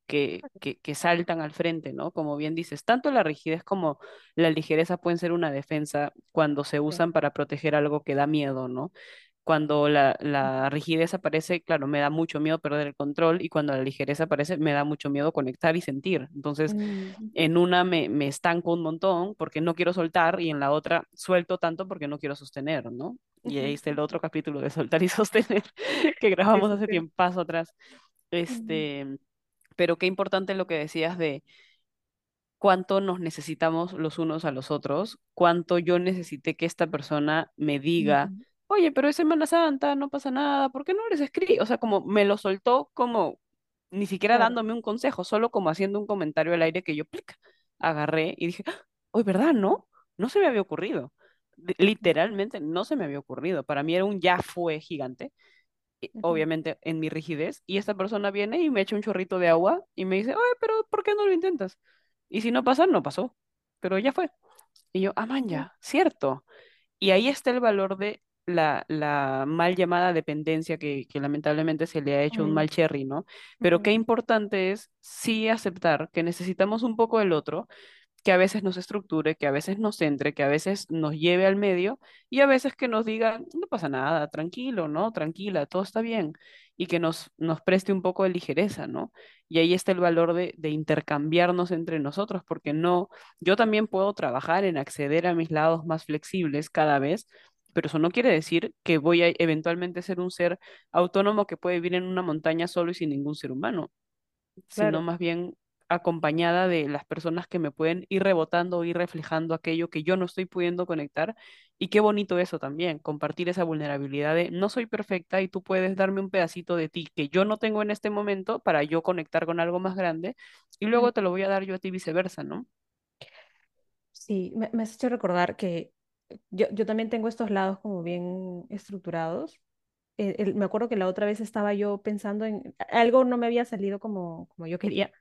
que, que, que saltan al frente, ¿no? Como bien dices, tanto la rigidez como la ligereza pueden ser una defensa cuando se usan para proteger algo que da miedo, ¿no? Cuando la, la rigidez aparece, claro, me da mucho miedo perder el control y cuando la ligereza aparece, me da mucho miedo conectar y sentir. Entonces, Mm, en una me, me estanco un montón porque no quiero soltar y en la otra suelto tanto porque no quiero sostener, ¿no? Y ahí está el otro capítulo de soltar y sostener que grabamos hace sí. tiempo atrás. Ujú, Este, pero qué importante lo que decías de cuánto nos necesitamos los unos a los otros, cuánto yo necesité que esta persona me diga, ujú. Oye, pero es Semana Santa, no pasa nada, ¿por qué no les escribí? O sea, como me lo soltó como ni siquiera Claro. dándome un consejo, solo como haciendo un comentario al aire que yo plic, agarré y dije, oye, ¿verdad? No, no se me había ocurrido. Literalmente no se me había ocurrido. Para mí era un ya fue gigante y- obviamente en mi rigidez, y esta persona viene y me echa un chorrito de agua y me dice, oye, pero ¿por qué no lo intentas? Y si no pasa, no pasó, pero ya fue. Y yo, ah, man, ya, cierto. Y ahí está el valor de la, la mal llamada dependencia que, que lamentablemente se le ha hecho un mal cherry, ¿no? Pero qué importante es sí aceptar que necesitamos un poco del otro que a veces nos estructure, que a veces nos centre, que a veces nos lleve al medio y a veces que nos diga, no pasa nada, tranquilo, ¿no? Tranquila, todo está bien y que nos, nos preste un poco de ligereza, ¿no? Y ahí está el valor de, de intercambiarnos entre nosotros, porque no, yo también puedo trabajar en acceder a mis lados más flexibles cada vez. Pero eso no quiere decir que voy a eventualmente ser un ser autónomo que puede vivir en una montaña solo y sin ningún ser humano sino más bien acompañada de las personas que me pueden ir rebotando, ir reflejando aquello que yo no estoy pudiendo conectar. Y qué bonito eso también, compartir esa vulnerabilidad de no soy perfecta y tú puedes darme un pedacito de ti que yo no tengo en este momento para yo conectar con algo más grande y luego te lo voy a dar yo a ti viceversa, ¿no? sí, me, me has hecho recordar que yo, yo también tengo estos lados como bien estructurados. Eh, el- me acuerdo que la otra vez estaba yo pensando en algo no me había salido como, como yo quería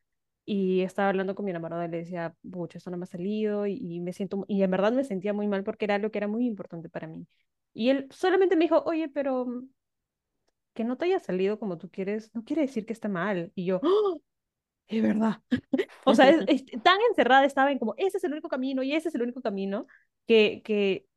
y estaba hablando con mi enamorado y le decía, pucha, esto no me ha salido y, y me siento, y en verdad me sentía muy mal porque era algo que era muy importante para mí. Y él solamente me dijo, oye, pero mm, que no te haya salido como tú quieres, no quiere decir que está mal. Y yo, ¡Oh! es verdad. O sea, es- es- tan encerrada estaba en como, ese es el único camino y ese es el único camino, que, que,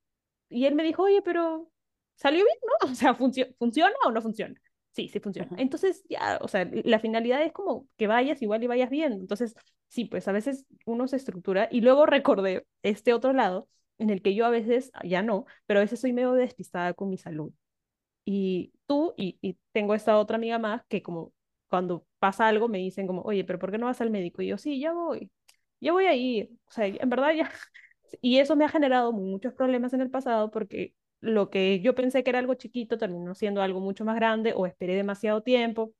y él me dijo, oye, pero salió bien, ¿no? O sea, funcio- ¿funciona o no funciona? Sí, sí funciona. Entonces, ya, o sea, la finalidad es como que vayas igual y vayas bien. Entonces, sí, pues a veces uno se estructura y luego recordé este otro lado en el que yo a veces, ya no, pero a veces soy medio despistada con mi salud. Y tú, y, y tengo esta otra amiga más que como cuando pasa algo me dicen como, oye, pero ¿por qué no vas al médico? Y yo, sí, ya voy, ya voy a ir. O sea, en verdad ya. Y eso me ha generado muchos problemas en el pasado porque lo que yo pensé que era algo chiquito terminó siendo algo mucho más grande o esperé demasiado tiempo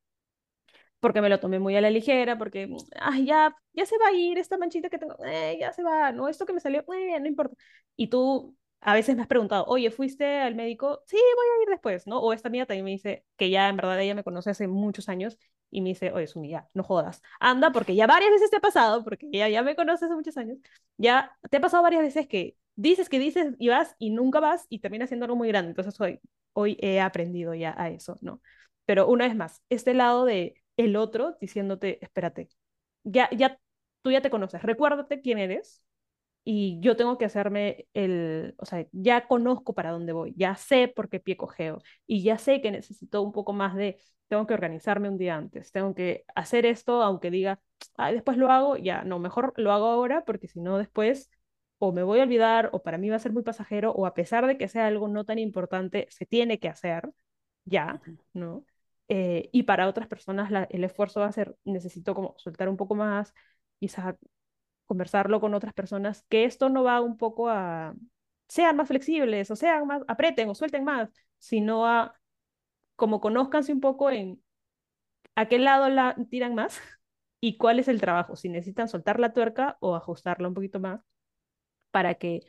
porque me lo tomé muy a la ligera, porque, ay, ya, ya se va a ir esta manchita que tengo, eh, ya se va, no, esto que me salió, eh, no importa. Y tú a veces me has preguntado, oye, ¿fuiste al médico? Sí, voy a ir después, ¿no? O esta mía también me dice que ya en verdad ella me conoce hace muchos años y me dice, oye, Suni, ya, no jodas, anda, porque ya varias veces te ha pasado, porque ella ya me conoce hace muchos años, ya te ha pasado varias veces que dices que dices y vas y nunca vas y termina siendo algo muy grande. Entonces hoy, hoy he aprendido ya a eso, ¿no? Pero una vez más, este lado de el otro diciéndote, espérate, ya, ya, tú ya te conoces, recuérdate quién eres y yo tengo que hacerme el, o sea, ya conozco para dónde voy, ya sé por qué pie cojeo y ya sé que necesito un poco más de, tengo que organizarme un día antes, tengo que hacer esto, aunque diga, ah, después lo hago, ya, no, mejor lo hago ahora porque si no después o me voy a olvidar o para mí va a ser muy pasajero o a pesar de que sea algo no tan importante, se tiene que hacer ya, ¿no? Eh, y para otras personas la, el esfuerzo va a ser, necesito como soltar un poco más, quizás conversarlo con otras personas, que esto no va un poco a, sean más flexibles, o sean más, aprieten o suelten más, sino a, como conózcanse un poco en a qué lado la tiran más y cuál es el trabajo, si necesitan soltar la tuerca o ajustarla un poquito más para que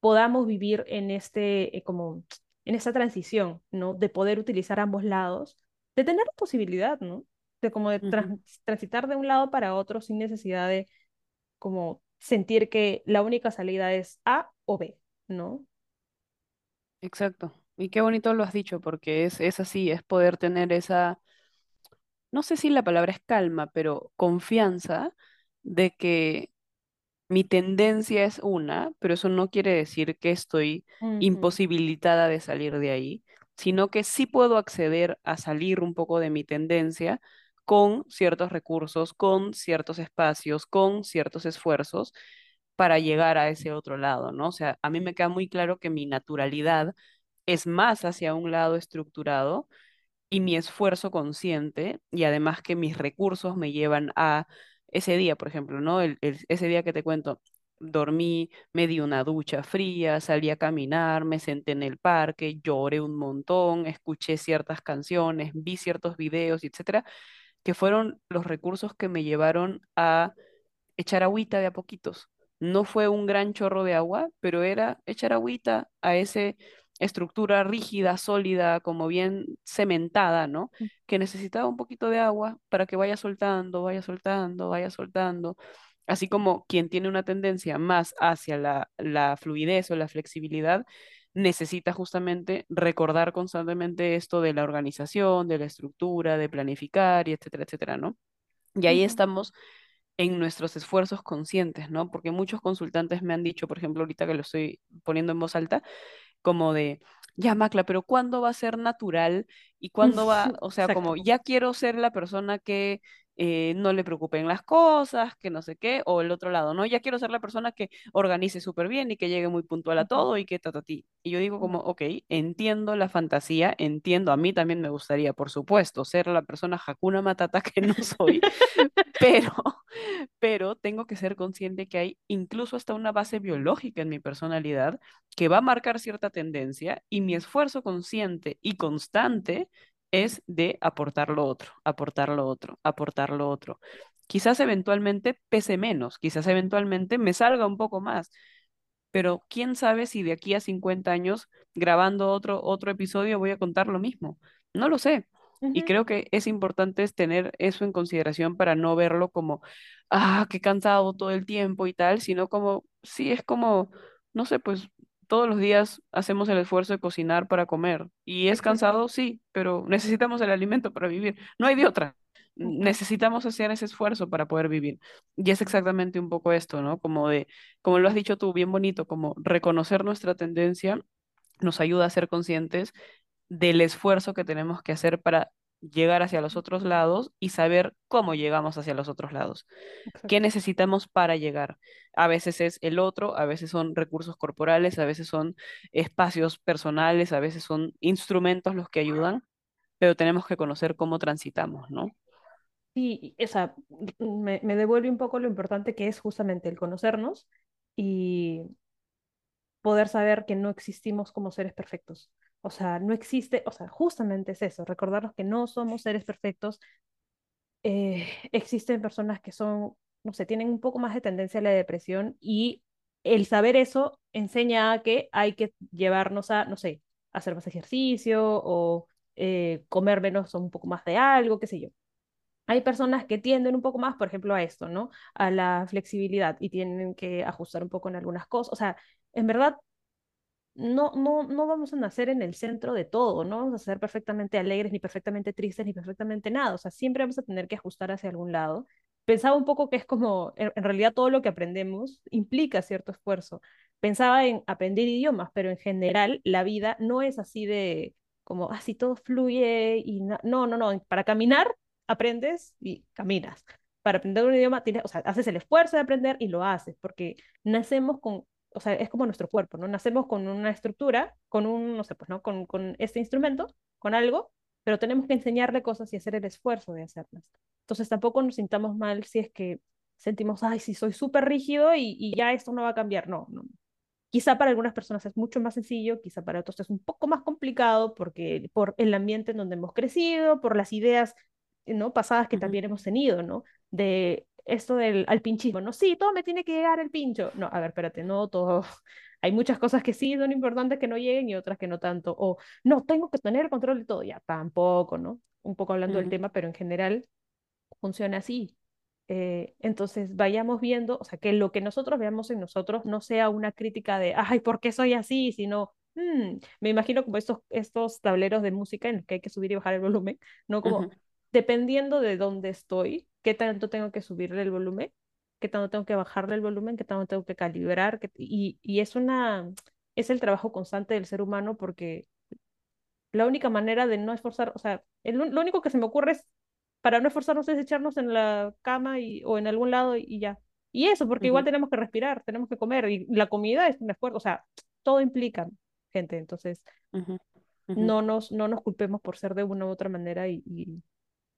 podamos vivir en este, eh, como, en esta transición, ¿no? De poder utilizar ambos lados, de tener la posibilidad, ¿no? De como de trans- transitar de un lado para otro sin necesidad de como sentir que la única salida es A o B, ¿no? Exacto. Y qué bonito lo has dicho, porque es, es así, es poder tener esa, no sé si la palabra es calma, pero confianza de que mi tendencia es una, pero eso no quiere decir que estoy imposibilitada de salir de ahí, sino que sí puedo acceder a salir un poco de mi tendencia con ciertos recursos, con ciertos espacios, con ciertos esfuerzos para llegar a ese otro lado, ¿no? O sea, a mí me queda muy claro que mi naturalidad es más hacia un lado estructurado y mi esfuerzo consciente y además que mis recursos me llevan a ese día, por ejemplo, ¿no? El, ese día que te cuento, dormí, me di una ducha fría, salí a caminar, me senté en el parque, lloré un montón, escuché ciertas canciones, vi ciertos videos, etcétera, que fueron los recursos que me llevaron a echar agüita de a poquitos. No fue un gran chorro de agua, pero era echar agüita a esa estructura rígida, sólida, como bien cementada, ¿no? Que necesitaba un poquito de agua para que vaya soltando, vaya soltando, vaya soltando. Así como quien tiene una tendencia más hacia la, la fluidez o la flexibilidad, necesita justamente recordar constantemente esto de la organización, de la estructura, de planificar y etcétera, etcétera, ¿no? Y ahí estamos en nuestros esfuerzos conscientes, ¿no? Porque muchos consultantes me han dicho, por ejemplo, ahorita que lo estoy poniendo en voz alta, como de, ya, Macla, pero ¿cuándo va a ser natural? ¿Y cuándo va, o sea, como ya quiero ser la persona que eh, no le preocupen las cosas, que no sé qué, o el otro lado, ¿no? Ya quiero ser la persona que organice súper bien y que llegue muy puntual a todo y que ta, ta, ti. Y yo digo como, ok, entiendo la fantasía, entiendo, a mí también me gustaría, por supuesto, ser la persona Hakuna Matata que no soy, pero pero tengo que ser consciente que hay incluso hasta una base biológica en mi personalidad que va a marcar cierta tendencia y mi esfuerzo consciente y constante es de aportar lo otro, aportar lo otro, aportar lo otro. Quizás eventualmente pese menos, quizás eventualmente me salga un poco más, pero quién sabe si de aquí a 50 años grabando otro, otro episodio voy a contar lo mismo. No lo sé. Y creo que es importante tener eso en consideración para no verlo como, ah, qué cansado todo el tiempo y tal, sino como, sí, es como, no sé, pues todos los días hacemos el esfuerzo de cocinar para comer. Y es cansado, sí, pero necesitamos el alimento para vivir. No hay de otra. Necesitamos hacer ese esfuerzo para poder vivir. Y es exactamente un poco esto, ¿no? Como de como lo has dicho tú, bien bonito, como reconocer nuestra tendencia nos ayuda a ser conscientes del esfuerzo que tenemos que hacer para llegar hacia los otros lados y saber cómo llegamos hacia los otros lados. ¿Qué necesitamos para llegar? A veces es el otro, a veces son recursos corporales, a veces son espacios personales, a veces son instrumentos los que ayudan, pero tenemos que conocer cómo transitamos, ¿no? O sea, me, me devuelve un poco lo importante que es justamente el conocernos y poder saber que no existimos como seres perfectos. O sea, no existe, o sea, justamente es eso, recordarnos que no somos seres perfectos. Eh, existen personas que son, no sé, tienen un poco más de tendencia a la depresión y el saber eso enseña a que hay que llevarnos a, no sé, hacer más ejercicio o eh, comer menos o un poco más de algo, qué sé yo. Hay personas que tienden un poco más, por ejemplo, a esto, ¿no? A la flexibilidad y tienen que ajustar un poco en algunas cosas. O sea, en verdad, no, no, no vamos a nacer en el centro de todo, no vamos a ser perfectamente alegres, ni perfectamente tristes, ni perfectamente nada. O sea, siempre vamos a tener que ajustar hacia algún lado. Pensaba un poco que es como, en, realidad todo lo que aprendemos implica cierto esfuerzo. Pensaba en aprender idiomas, pero en general la vida no es así de como, así todo fluye y no, no, no. Para caminar, aprendes y caminas. Para aprender un idioma, tienes, o sea, haces el esfuerzo de aprender y lo haces, porque nacemos con o sea, es como nuestro cuerpo, ¿no? Nacemos con una estructura, con un, no sé, pues, ¿no? Con, con este instrumento, con algo, pero tenemos que enseñarle cosas y hacer el esfuerzo de hacerlas. Entonces tampoco nos sintamos mal si es que sentimos, ay, sí, soy súper rígido y, y ya esto no va a cambiar. No, no. Quizá para algunas personas es mucho más sencillo, quizá para otros es un poco más complicado porque por el ambiente en donde hemos crecido, por las ideas, ¿no? pasadas que Ujú, también hemos tenido, ¿no? De esto del alpinchismo, ¿no? Sí, todo me tiene que llegar el pincho. No, a ver, espérate, no todo. Hay muchas cosas que sí son importantes que no lleguen y otras que no tanto. O no, tengo que tener control de todo. Ya, tampoco, ¿no? Un poco hablando del ujú. tema, pero en general. funcione así. Eh, entonces vayamos viendo, o sea, que lo que nosotros veamos en nosotros no sea una crítica de, ay, ¿por qué soy así? Sino, "Mm", me imagino como estos, estos tableros de música en los que hay que subir y bajar el volumen, ¿no? Como, Ujú, dependiendo de dónde estoy, qué tanto tengo que subirle el volumen, qué tanto tengo que bajarle el volumen, qué tanto tengo que calibrar, qué- y, y es una, es el trabajo constante del ser humano porque la única manera de no esforzar, o sea, el lo único que se me ocurre es para no esforzarnos es echarnos en la cama y, o en algún lado y, y ya. Y eso, porque igual ujú, tenemos que respirar, tenemos que comer y la comida es un esfuerzo, o sea, todo implica, gente. Entonces, ujú, ujú, no nos, no nos culpemos por ser de una u otra manera y, y,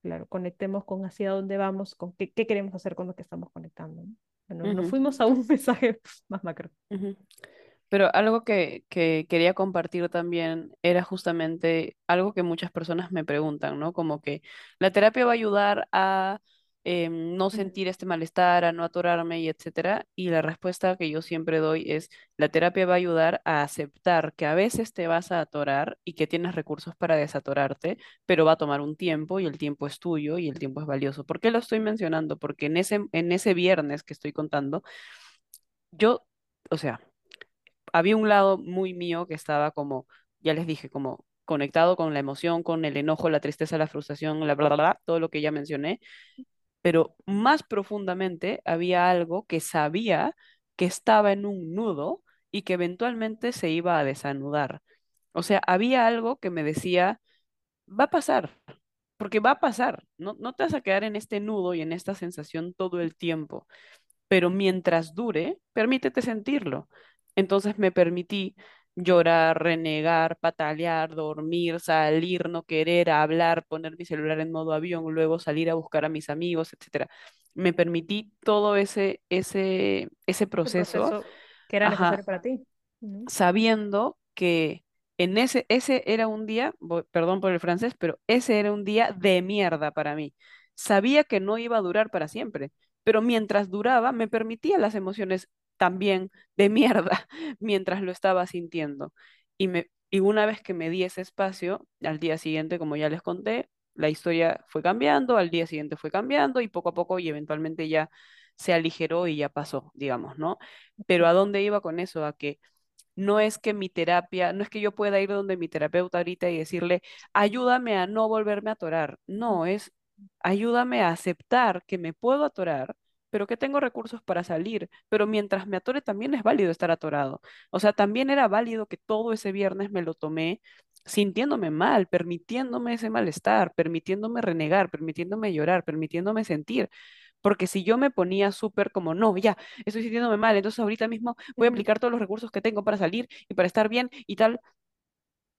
claro, conectemos con hacia dónde vamos, con qué, qué queremos hacer con lo que estamos conectando. ¿no? Bueno, nos fuimos a un mensaje más macro. Pero algo que, que quería compartir también era justamente algo que muchas personas me preguntan, ¿no? Como que la terapia va a ayudar a em, no sentir este malestar, a no atorarme y etcétera. Y la respuesta que yo siempre doy es, la terapia va a ayudar a aceptar que a veces te vas a atorar y que tienes recursos para desatorarte, pero va a tomar un tiempo y el tiempo es tuyo y el tiempo es valioso. ¿Por qué lo estoy mencionando? Porque en ese, en ese viernes que estoy contando, yo, o sea había un lado muy mío que estaba como, ya les dije, como conectado con la emoción, con el enojo, la tristeza, la frustración, la bla, bla, bla, todo lo que ya mencioné, pero más profundamente había algo que sabía que estaba en un nudo y que eventualmente se iba a desanudar. O sea, había algo que me decía, va a pasar, porque va a pasar, no, no te vas a quedar en este nudo y en esta sensación todo el tiempo pero mientras dure, permítete sentirlo. Entonces me permití llorar, renegar, patalear, dormir, salir, no querer, hablar, poner mi celular en modo avión, luego salir a buscar a mis amigos, etcétera. Me permití todo ese, ese, ese proceso, proceso que era ajá, necesario para ti. sabiendo que en ese, ese era un día, perdón por el francés, pero ese era un día de mierda para mí. Sabía que no iba a durar para siempre, pero mientras duraba me permitía las emociones también de mierda mientras lo estaba sintiendo. Y, me, y una vez que me di ese espacio, al día siguiente, como ya les conté, la historia fue cambiando, al día siguiente fue cambiando y poco a poco y eventualmente ya se aligeró y ya pasó, digamos, ¿no? Pero ¿a dónde iba con eso? A que no es que mi terapia, no es que yo pueda ir donde mi terapeuta ahorita y decirle, ayúdame a no volverme a atorar. No, es ayúdame a aceptar que me puedo atorar, pero que tengo recursos para salir. Pero mientras me atore también es válido estar atorado. O sea, también era válido que todo ese viernes me lo tomé sintiéndome mal, permitiéndome ese malestar, permitiéndome renegar, permitiéndome llorar, permitiéndome sentir. Porque si yo me ponía súper como, no, ya, estoy sintiéndome mal, entonces ahorita mismo voy a aplicar todos los recursos que tengo para salir y para estar bien y tal,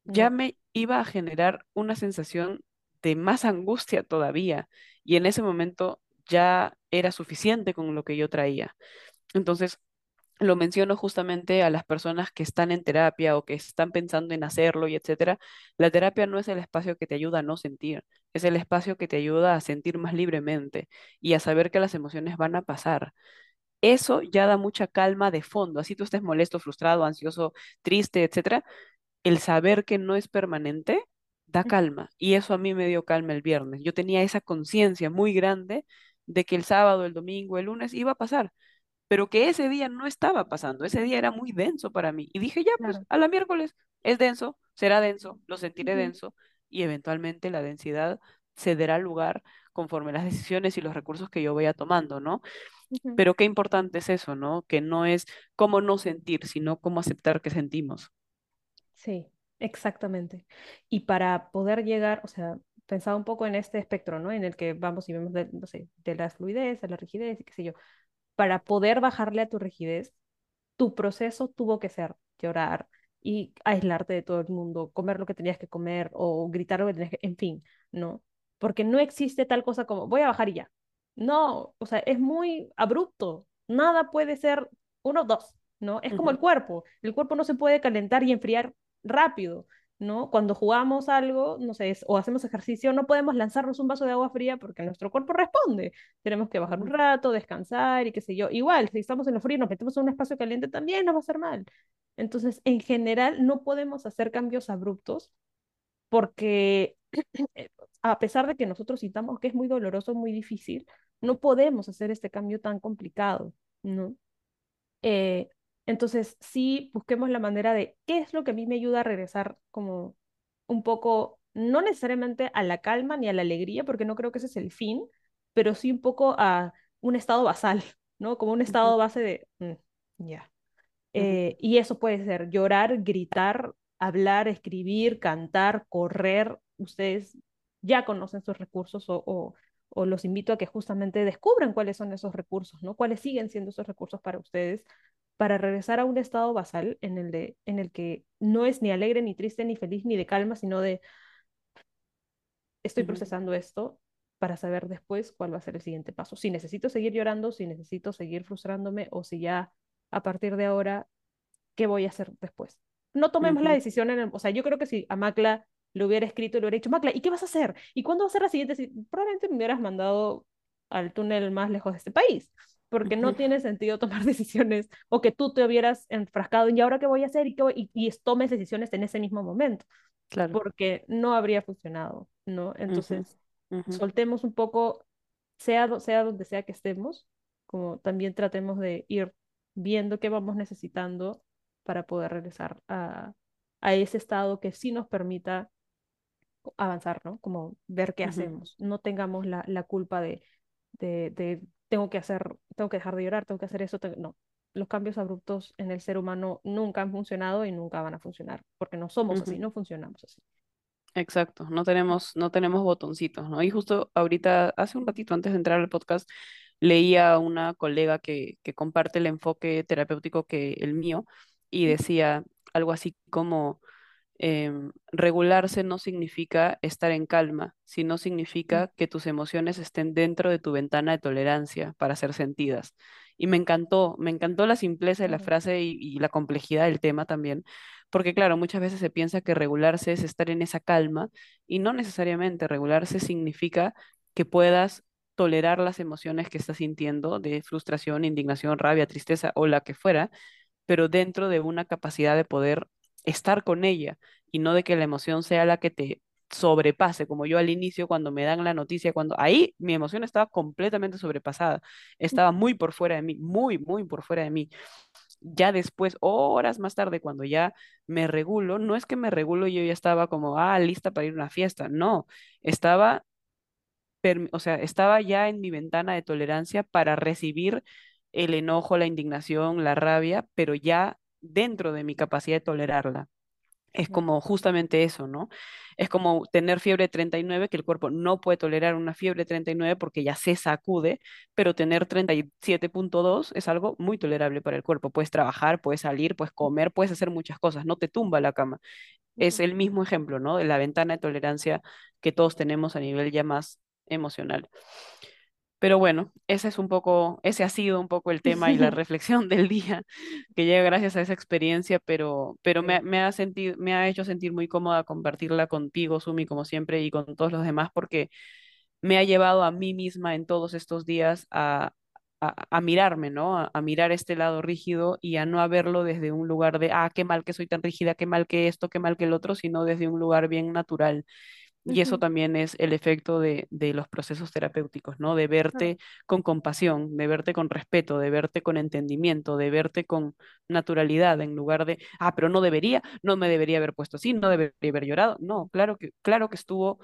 ya me iba a generar una sensación de más angustia todavía. Y en ese momento ya era suficiente con lo que yo traía. Entonces, lo menciono justamente a las personas que están en terapia o que están pensando en hacerlo y etcétera. La terapia no es el espacio que te ayuda a no sentir, es el espacio que te ayuda a sentir más libremente y a saber que las emociones van a pasar. Eso ya da mucha calma de fondo, así tú estés molesto, frustrado, ansioso, triste, etcétera. El saber que no es permanente da calma y eso a mí me dio calma el viernes. Yo tenía esa conciencia muy grande de que el sábado, el domingo, el lunes iba a pasar pero que ese día no estaba pasando, ese día era muy denso para mí. Y dije, ya, pues, Claro. a la miércoles es denso, será denso, lo sentiré denso, y eventualmente la densidad cederá lugar conforme las decisiones y los recursos que yo vaya tomando, ¿no? Pero qué importante es eso, ¿no? Que no es cómo no sentir, sino cómo aceptar que sentimos. Sí, exactamente. Y para poder llegar, o sea, pensaba un poco en este espectro, ¿no? En el que vamos y vemos, de, no sé, de la fluidez a la rigidez y qué sé yo. Para poder bajarle a tu rigidez, tu proceso tuvo que ser llorar y aislarte de todo el mundo, comer lo que tenías que comer o gritar lo que tenías que, en fin, ¿no? Porque no existe tal cosa como voy a bajar y ya. No, o sea, es muy abrupto. Nada puede ser uno, dos, ¿no? Es como el cuerpo. El cuerpo no se puede calentar y enfriar rápido, ¿no? Cuando jugamos algo, no sé, o hacemos ejercicio, no podemos lanzarnos un vaso de agua fría porque nuestro cuerpo responde. Tenemos que bajar un rato, descansar y qué sé yo. Igual, si estamos en lo frío y nos metemos en un espacio caliente, también nos va a hacer mal. Entonces, en general, no podemos hacer cambios abruptos porque a pesar de que nosotros sintamos que es muy doloroso, muy difícil, no podemos hacer este cambio tan complicado, ¿no? Eh, entonces, sí, busquemos la manera de qué es lo que a mí me ayuda a regresar como un poco, no necesariamente a la calma ni a la alegría, porque no creo que ese es el fin, pero sí un poco a un estado basal, ¿no? Como un estado base de, mm, ya. Eh, y eso puede ser llorar, gritar, hablar, escribir, cantar, correr. Ustedes ya conocen sus recursos o, o, los invito a que justamente descubran cuáles son esos recursos, ¿no? Cuáles siguen siendo esos recursos para ustedes para regresar a un estado basal en el, de, en el que no es ni alegre, ni triste, ni feliz, ni de calma, sino de estoy procesando esto para saber después cuál va a ser el siguiente paso. Si necesito seguir llorando, si necesito seguir frustrándome o si ya a partir de ahora, ¿qué voy a hacer después? No tomemos la decisión en el, o sea, yo creo que si a Macla le hubiera escrito le hubiera dicho, Macla, ¿y qué vas a hacer? ¿Y cuándo va a ser la siguiente? Probablemente me hubieras mandado al túnel más lejos de este país, porque no tiene sentido tomar decisiones o que tú te hubieras enfrascado en, ¿y ahora qué voy a hacer? Y, qué y, y tomes decisiones en ese mismo momento, claro. porque no habría funcionado, ¿no? Entonces, soltemos un poco, sea, sea donde sea que estemos, como también tratemos de ir viendo qué vamos necesitando para poder regresar a, a ese estado que sí nos permita avanzar, ¿no? Como ver qué hacemos. No tengamos la, la culpa de, de, de, tengo que hacer, tengo que dejar de llorar, tengo que hacer eso. No, los cambios abruptos en el ser humano nunca han funcionado y nunca van a funcionar, porque no somos así, no funcionamos así. Exacto, no tenemos, no tenemos botoncitos, ¿no? Y justo ahorita, hace un ratito antes de entrar al podcast, leía a una colega que, que comparte el enfoque terapéutico que el mío y decía algo así como em, regularse no significa estar en calma, sino significa que tus emociones estén dentro de tu ventana de tolerancia para ser sentidas. Y me encantó, me encantó la simpleza de la frase y, y la complejidad del tema también, porque claro, muchas veces se piensa que regularse es estar en esa calma y no necesariamente regularse significa que puedas tolerar las emociones que estás sintiendo de frustración, indignación, rabia, tristeza o la que fuera, pero dentro de una capacidad de poder estar con ella y no de que la emoción sea la que te sobrepase, como yo al inicio cuando me dan la noticia, cuando ahí mi emoción estaba completamente sobrepasada, estaba muy por fuera de mí, muy, muy por fuera de mí. Ya después, horas más tarde, cuando ya me regulo, no es que me regulo y yo ya estaba como, ah, lista para ir a una fiesta, no, estaba, o sea, estaba ya en mi ventana de tolerancia para recibir el enojo, la indignación, la rabia, pero ya dentro de mi capacidad de tolerarla. Es como justamente eso, ¿no? Es como tener fiebre 39, que el cuerpo no puede tolerar una fiebre 39 porque ya se sacude, pero tener 37.2 es algo muy tolerable para el cuerpo. Puedes trabajar, puedes salir, puedes comer, puedes hacer muchas cosas, no te tumba la cama. Es el mismo ejemplo, ¿no? De la ventana de tolerancia que todos tenemos a nivel ya más emocional. Pero bueno, ese es un poco, ese ha sido un poco el tema y la reflexión del día que llega gracias a esa experiencia, pero, pero me, me, ha sentido, me ha hecho sentir muy cómoda compartirla contigo, Sumi, como siempre, y con todos los demás, porque me ha llevado a mí misma en todos estos días a, a, a mirarme, ¿no? A, a, mirar este lado rígido y a no a verlo desde un lugar de, ah, qué mal que soy tan rígida, qué mal que esto, qué mal que el otro, sino desde un lugar bien natural y eso también es el efecto de, de, los procesos terapéuticos, ¿no? De verte con compasión, de verte con respeto, de verte con entendimiento, de verte con naturalidad, en lugar de, ah, pero no debería, no me debería haber puesto así, no debería haber llorado. No, claro que, claro que estuvo,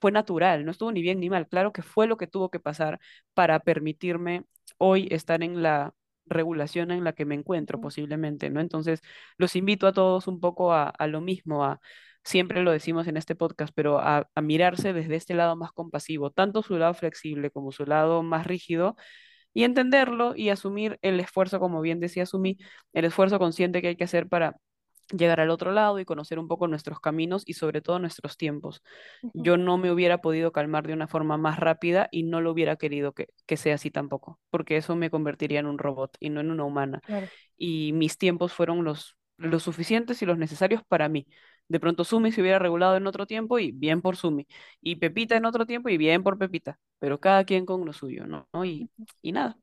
fue natural, no estuvo ni bien ni mal, claro que fue lo que tuvo que pasar para permitirme hoy estar en la regulación en la que me encuentro posiblemente, ¿no? Entonces, los invito a todos un poco a, a lo mismo, a siempre lo decimos en este podcast, pero a, mirarse desde este lado más compasivo, tanto su lado flexible como su lado más rígido, y entenderlo y asumir el esfuerzo, como bien decía Sumi, el esfuerzo consciente que hay que hacer para llegar al otro lado y conocer un poco nuestros caminos y sobre todo nuestros tiempos. Yo no me hubiera podido calmar de una forma más rápida y no lo hubiera querido que, que sea así tampoco, porque eso me convertiría en un robot y no en una humana. Y mis tiempos fueron los, los suficientes y los necesarios para mí. De pronto Sumi se hubiera regulado en otro tiempo y bien por Sumi. Y Pepita en otro tiempo y bien por Pepita. Pero cada quien con lo suyo, ¿no? Y, y nada,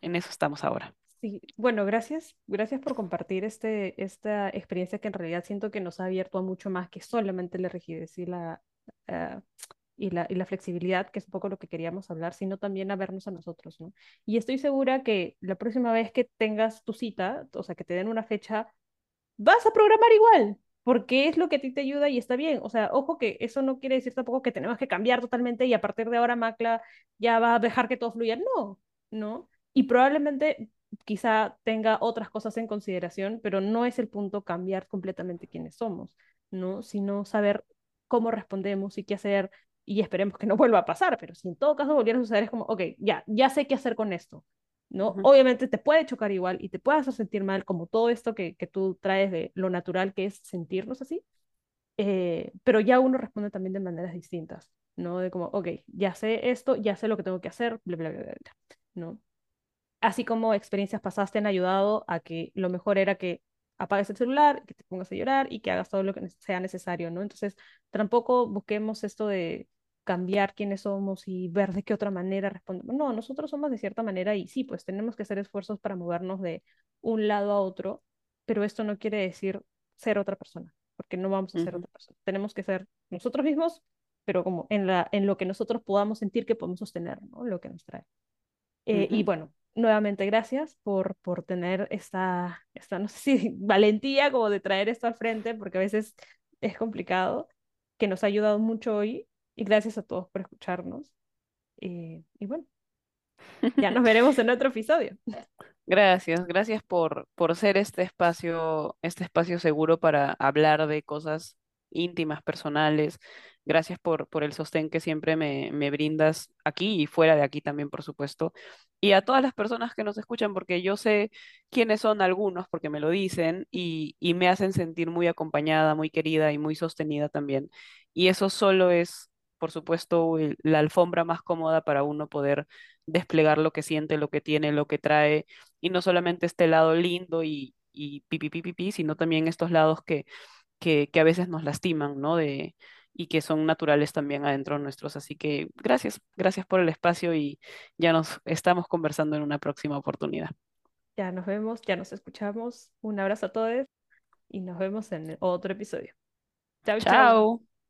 en eso estamos ahora. Sí, bueno, gracias, gracias por compartir este, esta experiencia que en realidad siento que nos ha abierto a mucho más que solamente la rigidez y la, uh, y la, y la flexibilidad, que es un poco lo que queríamos hablar, sino también a vernos a nosotros, ¿no? Y estoy segura que la próxima vez que tengas tu cita, o sea, que te den una fecha, vas a programar igual, porque es lo que a ti te ayuda y está bien. O sea, ojo que eso no quiere decir tampoco que tenemos que cambiar totalmente y a partir de ahora Macla ya va a dejar que todo fluya. No, no. Y probablemente quizá tenga otras cosas en consideración, pero no es el punto cambiar completamente quiénes somos, ¿no? Sino saber cómo respondemos y qué hacer y esperemos que no vuelva a pasar, pero si en todo caso volviera a suceder es como, ok, ya, ya sé qué hacer con esto, ¿no? Ujú, Obviamente te puede chocar igual y te puede hacer sentir mal, como todo esto que, que tú traes de lo natural que es sentirnos así, eh, pero ya uno responde también de maneras distintas, ¿no? De como, ok, ya sé esto, ya sé lo que tengo que hacer, bla, bla, bla, bla, bla, ¿no? Así como experiencias pasadas te han ayudado a que lo mejor era que apagues el celular, que te pongas a llorar y que hagas todo lo que sea necesario, ¿no? Entonces, tampoco busquemos esto de cambiar quiénes somos y ver de qué otra manera respondemos. No, nosotros somos de cierta manera y sí, pues tenemos que hacer esfuerzos para movernos de un lado a otro, pero esto no quiere decir ser otra persona, porque no vamos a ser otra persona. Tenemos que ser nosotros mismos, pero como en la, en lo que nosotros podamos sentir que podemos sostener, ¿no? Lo que nos trae. Eh, y bueno, nuevamente gracias por, por tener esta, esta, no sé si valentía como de traer esto al frente, porque a veces es complicado, que nos ha ayudado mucho hoy. Y gracias a todos por escucharnos. Eh, y bueno, ya nos veremos en otro episodio. Gracias, gracias por, por ser este espacio, este espacio seguro para hablar de cosas íntimas, personales. Gracias por, por el sostén que siempre me, me brindas aquí y fuera de aquí también, por supuesto. Y a todas las personas que nos escuchan, porque yo sé quiénes son algunos, porque me lo dicen y, y me hacen sentir muy acompañada, muy querida y muy sostenida también. Y eso solo es, por supuesto, la alfombra más cómoda para uno poder desplegar lo que siente, lo que tiene, lo que trae y no solamente este lado lindo y, y pipi, pipi, pipi, sino también estos lados que, que, que a veces nos lastiman, ¿no? De, y que son naturales también adentro nuestros. Así que gracias, gracias por el espacio y ya nos estamos conversando en una próxima oportunidad. Ya nos vemos, ya nos escuchamos. Un abrazo a todos y nos vemos en otro episodio. Chao, chao. Chao.